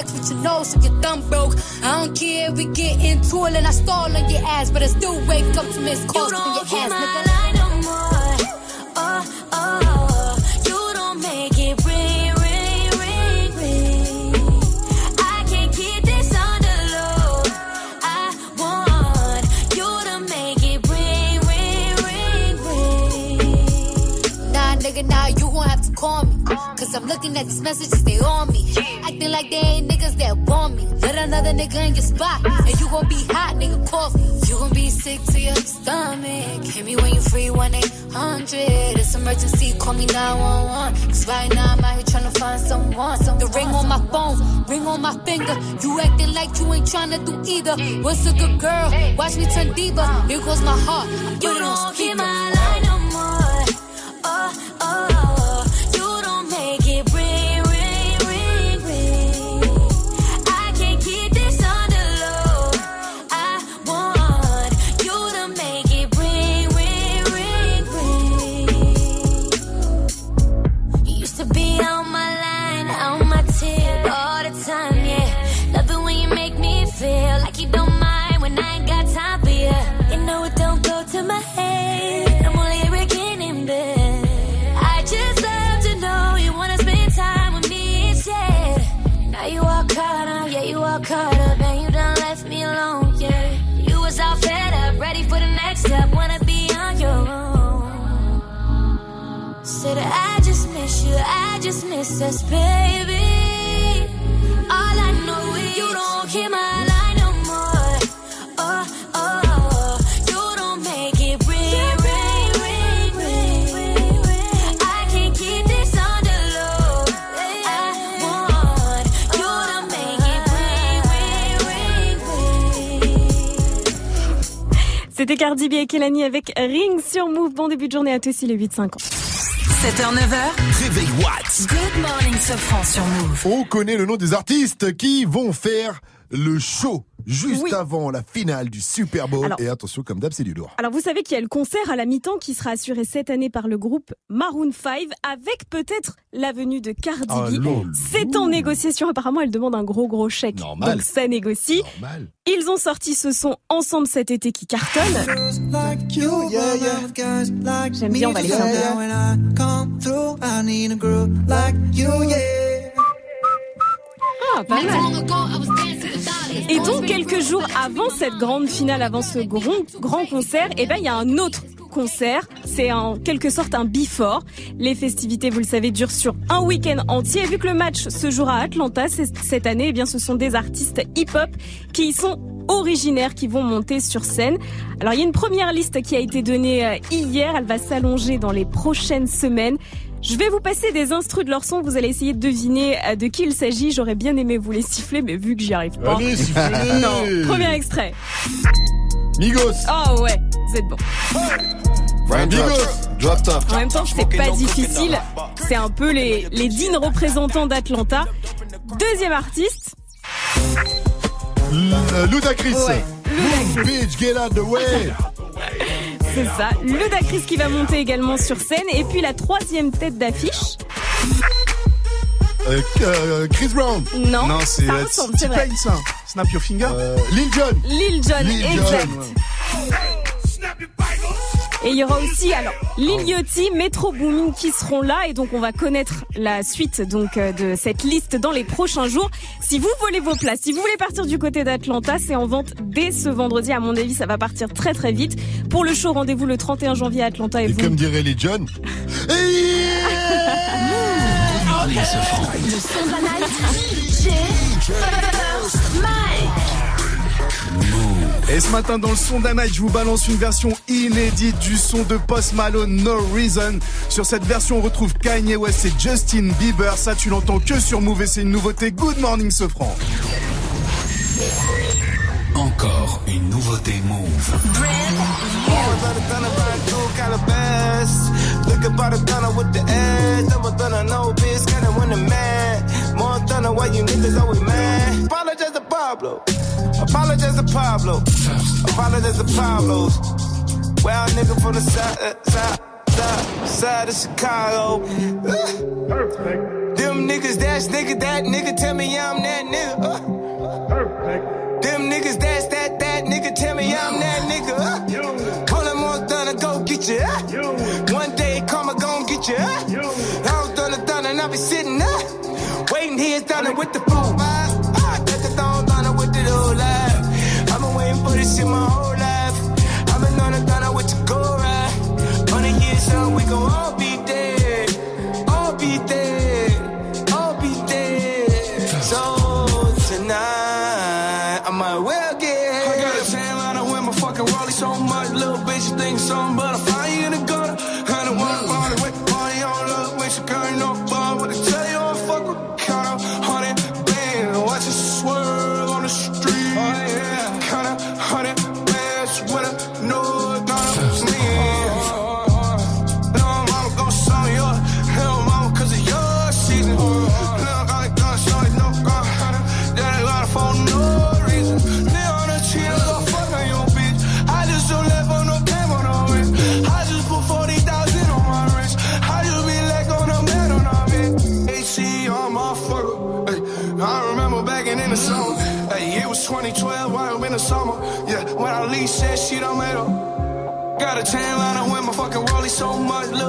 Text with your nose so your thumb broke. I don't care if we get into it and I stall on your ass. But I still wake up to miss calls from your ass, nigga. Call me 911. Cause right now I'm out here tryna find someone. The ring on my phone, ring on my finger. You acting like you ain't tryna do either. What's a good girl? Watch me turn diva. Here goes my heart. I put You don't keep my line on my C'était Cardi B et Kelani avec Ring sur Move. Bon début de journée à tous, il est 8-5 ans. 7h, 9h. Réveil Watts. Good morning, Sofran sur Move. On connaît le nom des artistes qui vont faire le show juste Oui. avant la finale du Super Bowl. Alors- Et attention, comme d'hab, c'est du lourd. Alors vous savez qu'il y a le concert à la mi-temps qui sera assuré cette année par le groupe Maroon 5 avec peut-être la venue de Cardi Ah, B. C'est en négociation. Apparemment, elle demande un gros gros chèque. Normal. Donc ça négocie. Normal. Ils ont sorti ce son ensemble cet été qui cartonne. J'aime bien, on va les faire Ah, pas mal. Et donc, quelques jours avant cette grande finale, avant ce grand, grand concert, eh ben, il y a un autre concert. C'est en quelque sorte un before. Les festivités, vous le savez, durent sur un week-end entier. Et vu que le match se jouera à Atlanta cette année, eh bien, ce sont des artistes hip-hop qui y sont originaires qui vont monter sur scène. Alors, il y a une première liste qui a été donnée euh, hier. Elle va s'allonger dans les prochaines semaines. Je vais vous passer des instrus de leur son. Vous allez essayer de deviner euh, de qui il s'agit. J'aurais bien aimé vous les siffler, mais vu que j'y arrive pas. Allez, non. Premier extrait. Migos. Oh ouais, vous êtes bon. Migos. Drop top. En même temps, c'est pas difficile. C'est un peu les, les dignes représentants d'Atlanta. Deuxième artiste. L- euh, Ludacris. Ouais, Move, bitch, get out the way. C'est ça. Ludacris qui va monter également sur scène. Et puis la troisième tête d'affiche. Euh, euh, Chris Brown. Non, Non, c'est euh. T-Pain, ça. Snap your finger. Euh, Lil Jon. Lil Jon, exact. ouais. Et il y aura aussi alors Lil Yachty, Metro Boomin qui seront là et donc on va connaître la suite donc euh, de cette liste dans les prochains jours. Si vous volez vos places, si vous voulez partir du côté d'Atlanta, c'est en vente dès ce vendredi. À mon avis, ça va partir très très vite. Pour le show, rendez-vous le 31 janvier à Atlanta et, Et vous. comme dirait Lil Jon. Le son de la night. DJ First Mike. Et ce matin dans le son d'un night, je vous balance une version inédite du son de Post Malone No Reason. Sur cette version, on retrouve Kanye West et Justin Bieber. Ça, tu l'entends que sur Move et c'est une nouveauté. Good morning, Sofran. Encore une nouveauté Move. Look about a thunder with the ass. Double thunder, no bitch, kinda when the man. More thunder, why you niggas always mad? Apologize to Pablo. Apologize to Pablo. Apologize to Pablo. Well, nigga from the side, uh, side, side, side of Chicago. Perfect. Them niggas, that's nigga, that nigga, tell me I'm that nigga. Uh. Perfect. Them niggas, that here, thunder with the food. Ah, take a thong, thunder with the old life. I've been waiting for this shit my so much.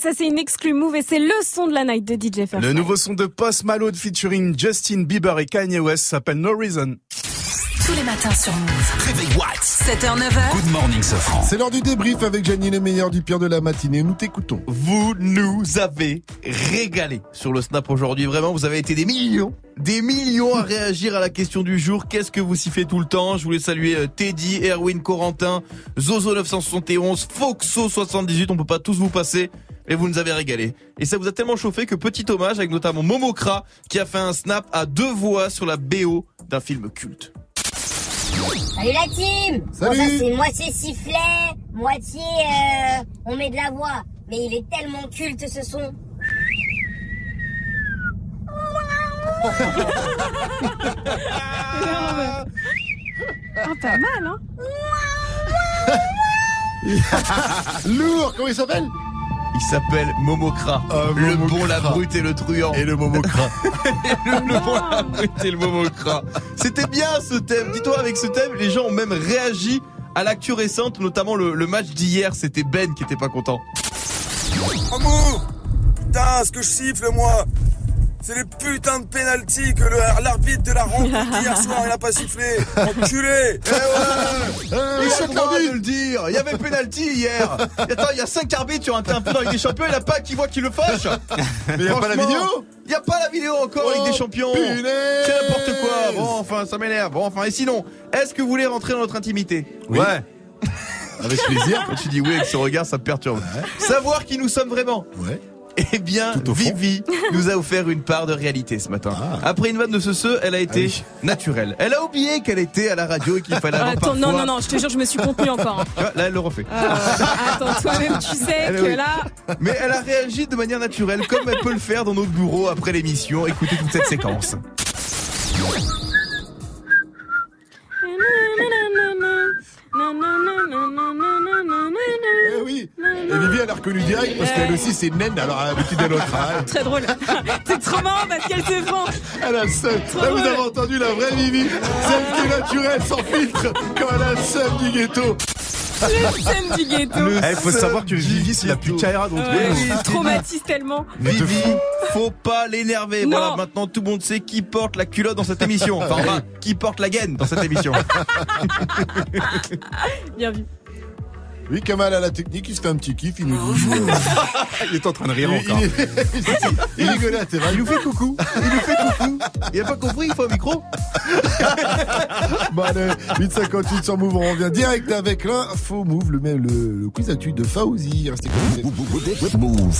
Ça, c'est une exclue move et c'est le son de la night de DJ First. Le nouveau son de Post Malone featuring Justin Bieber et Kanye West s'appelle No Reason. Tous les matins sur Move. Réveil What 7h, 9h. Good morning, Sofran. C'est l'heure du débrief avec Gianni, le meilleur du pire de la matinée. Nous t'écoutons. Vous nous avez régalé sur le snap aujourd'hui. Vraiment, vous avez été des millions, des millions à réagir à la question du jour. Qu'est-ce que vous sifflez tout le temps? Je voulais saluer euh, Teddy, Erwin Corentin, Zozo 971, Foxo 78. On peut pas tous vous passer. Et vous nous avez régalé. Et ça vous a tellement chauffé que petit hommage avec notamment Momokra qui a fait un snap à deux voix sur la BO d'un film culte. Salut la team Salut. Bon, ça c'est moitié sifflet, moitié euh, on met de la voix. Mais il est tellement culte ce son. Ah, pas mal, hein Lourd, comment il s'appelle? Il s'appelle Momokra. le bon, la brute et le truand. Et le Momokra. le, le bon, la brute et le Momokra. C'était bien ce thème. Dis-toi, avec ce thème, les gens ont même réagi à l'actu récente, notamment le, le match d'hier. C'était Ben qui était pas content. Amour Putain, ce que je siffle, moi C'est les putains de pénalty que le- l'arbitre de la rencontre hier soir, il a pas sifflé Enculé Il se permis de le dire. Il y avait penalty hier. Attends, il y a 5 arbitres sur un terrain dans des Champions. Il n'y a pas qui voit qui le fâche. Mais il y a pas la vidéo Il n'y a pas la vidéo encore Oh, Ligue des Champions. C'est n'importe quoi. Bon, enfin, ça m'énerve. Bon, enfin, et sinon, est-ce que vous voulez rentrer dans notre intimité Oui. Ouais. Avec plaisir. Quand tu dis oui avec ce regard, ça me perturbe. Savoir qui nous sommes vraiment. Ouais. Eh bien, Vivi nous a offert une part de réalité ce matin. Ah. Après une vanne de ce ce, elle a été naturelle. Elle a oublié qu'elle était à la radio et qu'il fallait avoir Attends, non, parfois- non, non, je te jure, je me suis contenue encore. hein. Là, elle le refait. Euh, attends, toi-même, tu sais Elle, que oui. là. Mais elle a réagi de manière naturelle, comme elle peut le faire dans notre bureau après l'émission. Écoutez toute cette séquence. Eh oui. Et Vivi, elle a reconnu direct parce qu'elle aussi, c'est naine, alors elle a de l'autre. hein. Très drôle. C'est trop marrant parce qu'elle se fend. Elle a le seum. Trop Là, vous drôle. avez entendu la vraie Vivi, celle qui est naturelle, sans filtre, quand elle a le seum du ghetto. Le scène du ghetto. Eh, faut savoir que Vivi, c'est la plus Kaira nous. je traumatise tellement. Vivi, faut pas l'énerver. Voilà, maintenant tout le monde sait qui porte la culotte dans cette émission. Enfin, enfin, qui porte la gaine dans cette émission. Bien vu. Oui, Kamal a la technique, il se fait un petit kiff, il nous dit. Il est en train de rire Il- encore. Il, il, il rigolait à. Il nous fait coucou. Il nous fait coucou. Il a pas compris, il faut un micro. Bon, allez, 858 sur Move, on revient direct avec l'info Move, le, même- le, le quiz actu de Fauzi. Restez connectés. Move.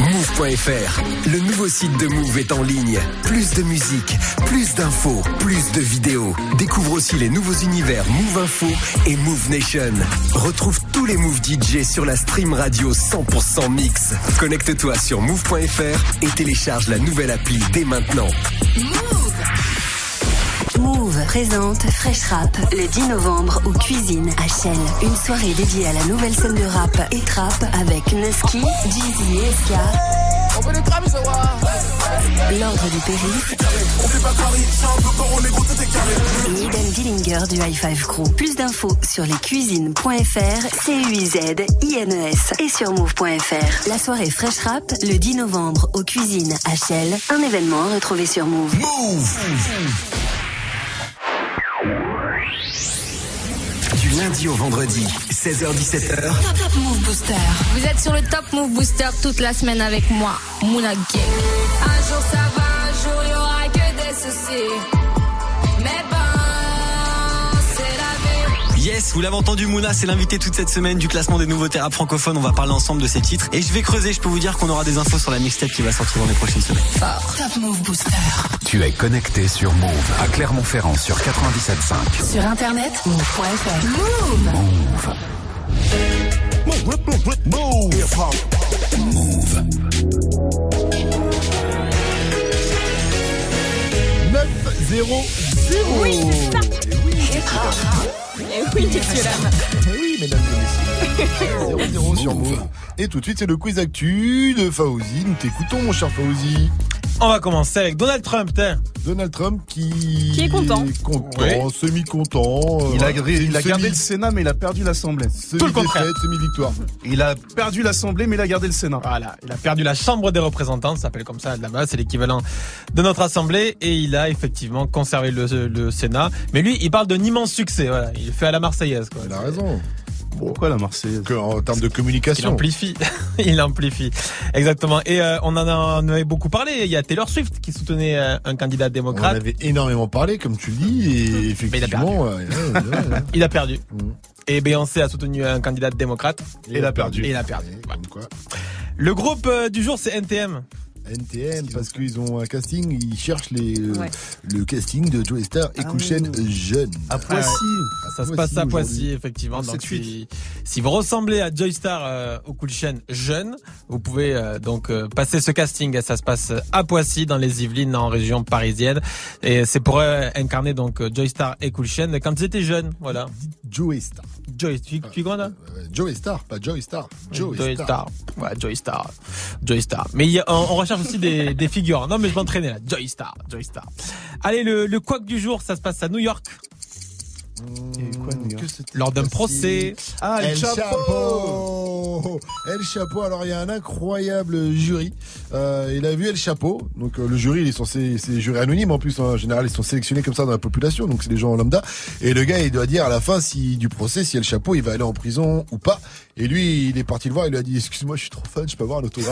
Move.fr, le nouveau site de Move est en ligne. Plus de musique, plus d'infos, plus de vidéos. Découvre aussi les nouveaux univers Move Info et Move Nation. Retrouve tous les Move DJ sur la stream radio 100% mix. Connecte-toi sur Move.fr et télécharge la nouvelle appli dès maintenant. Move présente Fresh Rap le 10 novembre aux Cuisines à. Une soirée dédiée à la nouvelle scène de rap et trap avec Nuski, Jeezy et Eska. L'ordre du périph. Et Eden Dillinger du High Five Crew. Plus d'infos sur lescuisines.fr, C-U-I-Z-I-N-E-S et sur move.fr. La soirée Fresh Rap le 10 novembre aux Cuisines à Chelles. Un événement à retrouver sur Move. Du lundi au vendredi, 16h17h. Top Move Booster. Vous êtes sur le Top Move Booster toute la semaine avec moi, Mouna Gang. Un jour ça va, un jour il y aura que des soucis. Yes, vous l'avez entendu, Mouna, c'est l'invité toute cette semaine du classement des nouveaux rap francophones. On va parler ensemble de ces titres. Et je vais creuser, je peux vous dire qu'on aura des infos sur la mixtape qui va sortir dans les prochaines semaines. Top Move Booster. Tu es connecté sur Move à Clermont-Ferrand sur 97.5. Sur internet, move.fr. Move. Move. 9-0-0. Oui, c'est ça. Eh oui, messieurs, dames. Eh oui, mesdames et messieurs. 0-0 sur Move. Et tout de suite, c'est le quiz actu de Fauzi. Nous t'écoutons, mon cher Fauzi. On va commencer avec Donald Trump, tiens. Donald Trump qui... Qui est content. Content, Oui. semi-content. Il a, il a Semi- gardé le Sénat, mais il a perdu l'Assemblée. Tout le contraire. Semi-victoire. Il a perdu l'Assemblée, mais il a gardé le Sénat. Voilà, il a perdu la Chambre des représentants, ça s'appelle comme ça là-bas, c'est l'équivalent de notre Assemblée, et il a effectivement conservé le, le Sénat. Mais lui, il parle d'un immense succès, voilà, il fait à la Marseillaise. Quoi. Il a raison. Pourquoi la Marseillaise Que, en termes de Il communication. amplifie, il amplifie, exactement. Et euh, on en a- on avait beaucoup parlé. Il y a Taylor Swift qui soutenait euh, un candidat On en démocrate. avait énormément parlé, comme tu le dis, et effectivement, perdu. ouais, ouais, ouais, ouais. Il a perdu. Mhm. Et Beyoncé a soutenu un candidat démocrate. Et il a perdu. Et il a perdu. Comme quoi. Le groupe euh, du jour, c'est NTM. NTM, parce qu'ils ont un casting, ils cherchent les, euh, Ouais. le casting de Joe Star et Cool Chain jeune. À Poissy. Ça se passe à Poissy, effectivement. Donc, si, si vous ressemblez à Joy Star euh, au jeune, vous pouvez euh, donc euh, passer ce casting. Ça se passe à Poissy, dans les Yvelines, en région parisienne. Et c'est pour euh, incarner donc Joy Star et Cool Chain quand ils étaient jeunes. Voilà. Joey Star. Joy, tu, tu comment là Joey Star, pas Joey Star. Joey, Joy Star. Star. Ouais, Joy Star. Joy Star. Mais il y a- on, on recherche aussi des, des figures. Non, mais je m'entraînais là. Joy Star. Joy Star. Allez, le, le quack du jour, ça se passe à New York. Lors d'un procès. Ah, El Chapeau El Chapeau, alors il y a un incroyable jury. Euh, il a vu El Chapeau. Donc euh, le jury, il est censé, c'est des jurys anonymes en plus. hein. En général, ils sont sélectionnés comme ça dans la population. Donc c'est des gens lambda. Et le gars, il doit dire à la fin si du procès, si El Chapeau, il va aller en prison ou pas. Et lui, il est parti le voir. Il lui a dit Excuse-moi, je suis trop fan, je peux avoir te plaît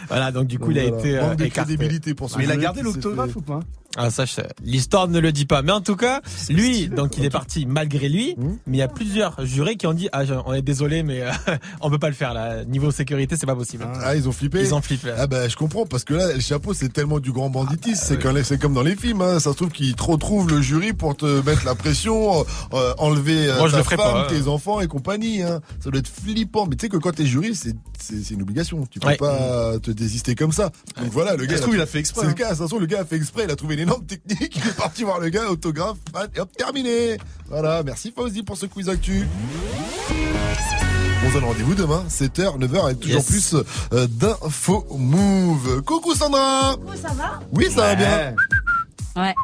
Voilà, donc du coup, il a Voilà. été euh, Manque de écarté. crédibilité pour ce Mais il a jury gardé l'autographe fait- ou pas? Ah, ça, je sais. l'histoire ne le dit pas. Mais en tout cas, lui, donc il est parti malgré lui. Mmh. Mais il y a plusieurs jurés qui ont dit, ah, on est désolé, mais euh, on peut pas le faire là. Niveau sécurité, c'est pas possible. Ah, ils ont flippé Ils ont flippé. Ah bah je comprends parce que là le chapeau c'est tellement du grand banditisme, c'est comme c'est comme dans les films hein. ça se trouve qu'ils te retrouvent le jury pour te mettre la pression, euh, enlever euh, Moi, je ta le femme, pas, tes enfants et compagnie hein. Ça doit être flippant, mais tu sais que quand t'es jury, c'est c'est c'est une obligation, tu peux Ouais. pas te désister comme ça. Donc voilà, le Ça gars se trouve, il a fait exprès, C'est le hein. cas, de toute façon le gas a fait exprès, il a trouvé une énorme technique, il est parti voir le gars autographe, et hop, terminé. Voilà, merci Fauzi pour ce quiz actu. On se donne rendez-vous demain, 7h, 9h, avec toujours Yes. plus euh, d'infos move. Coucou Sandra Coucou, ça va? Oui, ça va bien. Ouais.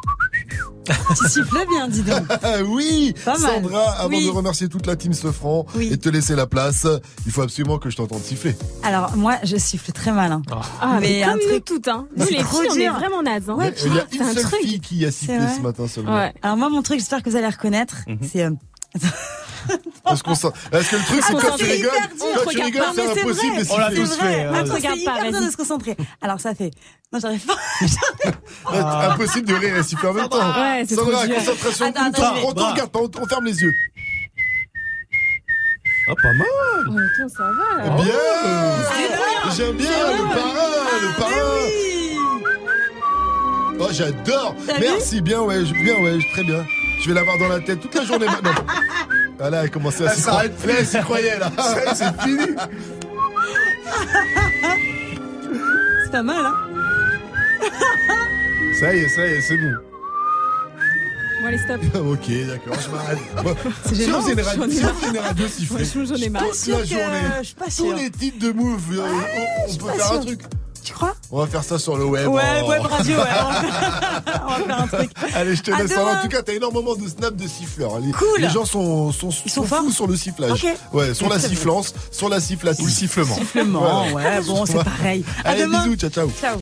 tu siffles bien, dis donc. oui Pas mal. Sandra, avant Oui. de remercier toute la team Sefran et de te laisser la place, il faut absolument que je t'entende siffler. Alors, moi, je siffle très mal. hein. Ah, mais, un comme nous truc. toutes, hein. Mais Nous, les filles, on est vraiment nazes, hein. Ouais, il y a c'est une un seule truc. fille qui a sifflé ce matin seulement. Ouais. Alors, moi, mon truc, j'espère que vous allez reconnaître. Mhm. C'est. euh, Est-ce qu'on Est-ce que le truc, c'est Attends, quand tu rigoles, quand tu rigoles, pas, c'est mais impossible On l'a tous fait, hein. C'est pas, hyper dur de se concentrer. Alors, ça fait. Non, j'arrive pas. Ouais, Impossible de rire et siffler en même temps. Ouais, c'est trop Sandra, dur. concentration, on te regarde pas, on, ferme les yeux. Ah, pas mal. Oh, attends, ça va, là. Bien J'aime bien le parrain, le parrain Oh j'adore Merci, bien ouais, bien ouais, très bien. Je vais l'avoir dans la tête toute la journée maintenant. Ah là, elle commençait à s'y croire. elle s'y croyait là. Ça y est, c'est fini. C'est pas mal, hein. Ça y est, ça y est, c'est bon. Bon, allez, stop. ok, d'accord, je m'arrête. C'est Si on faisait une radio, j'en ai si on marre. faisait une radio sifflée, j'en ai marre. toute la journée, tous les titres de move, euh, on, on peut faire un truc. Tu crois On va faire ça sur le web. Ouais, oh. web radio, ouais. On va faire- un truc. Allez, je te À laisse. demain. En tout cas, t'as énormément de snaps de siffleurs. Les, Cool. les gens sont, sont, Ils sont sont forts fous sur le sifflage. Ouais, sur la sifflance, sur la sifflation. Ou le sifflement. Sifflement, ouais, bon, c'est pareil. À Allez, demain. bisous, ciao, ciao. Ciao.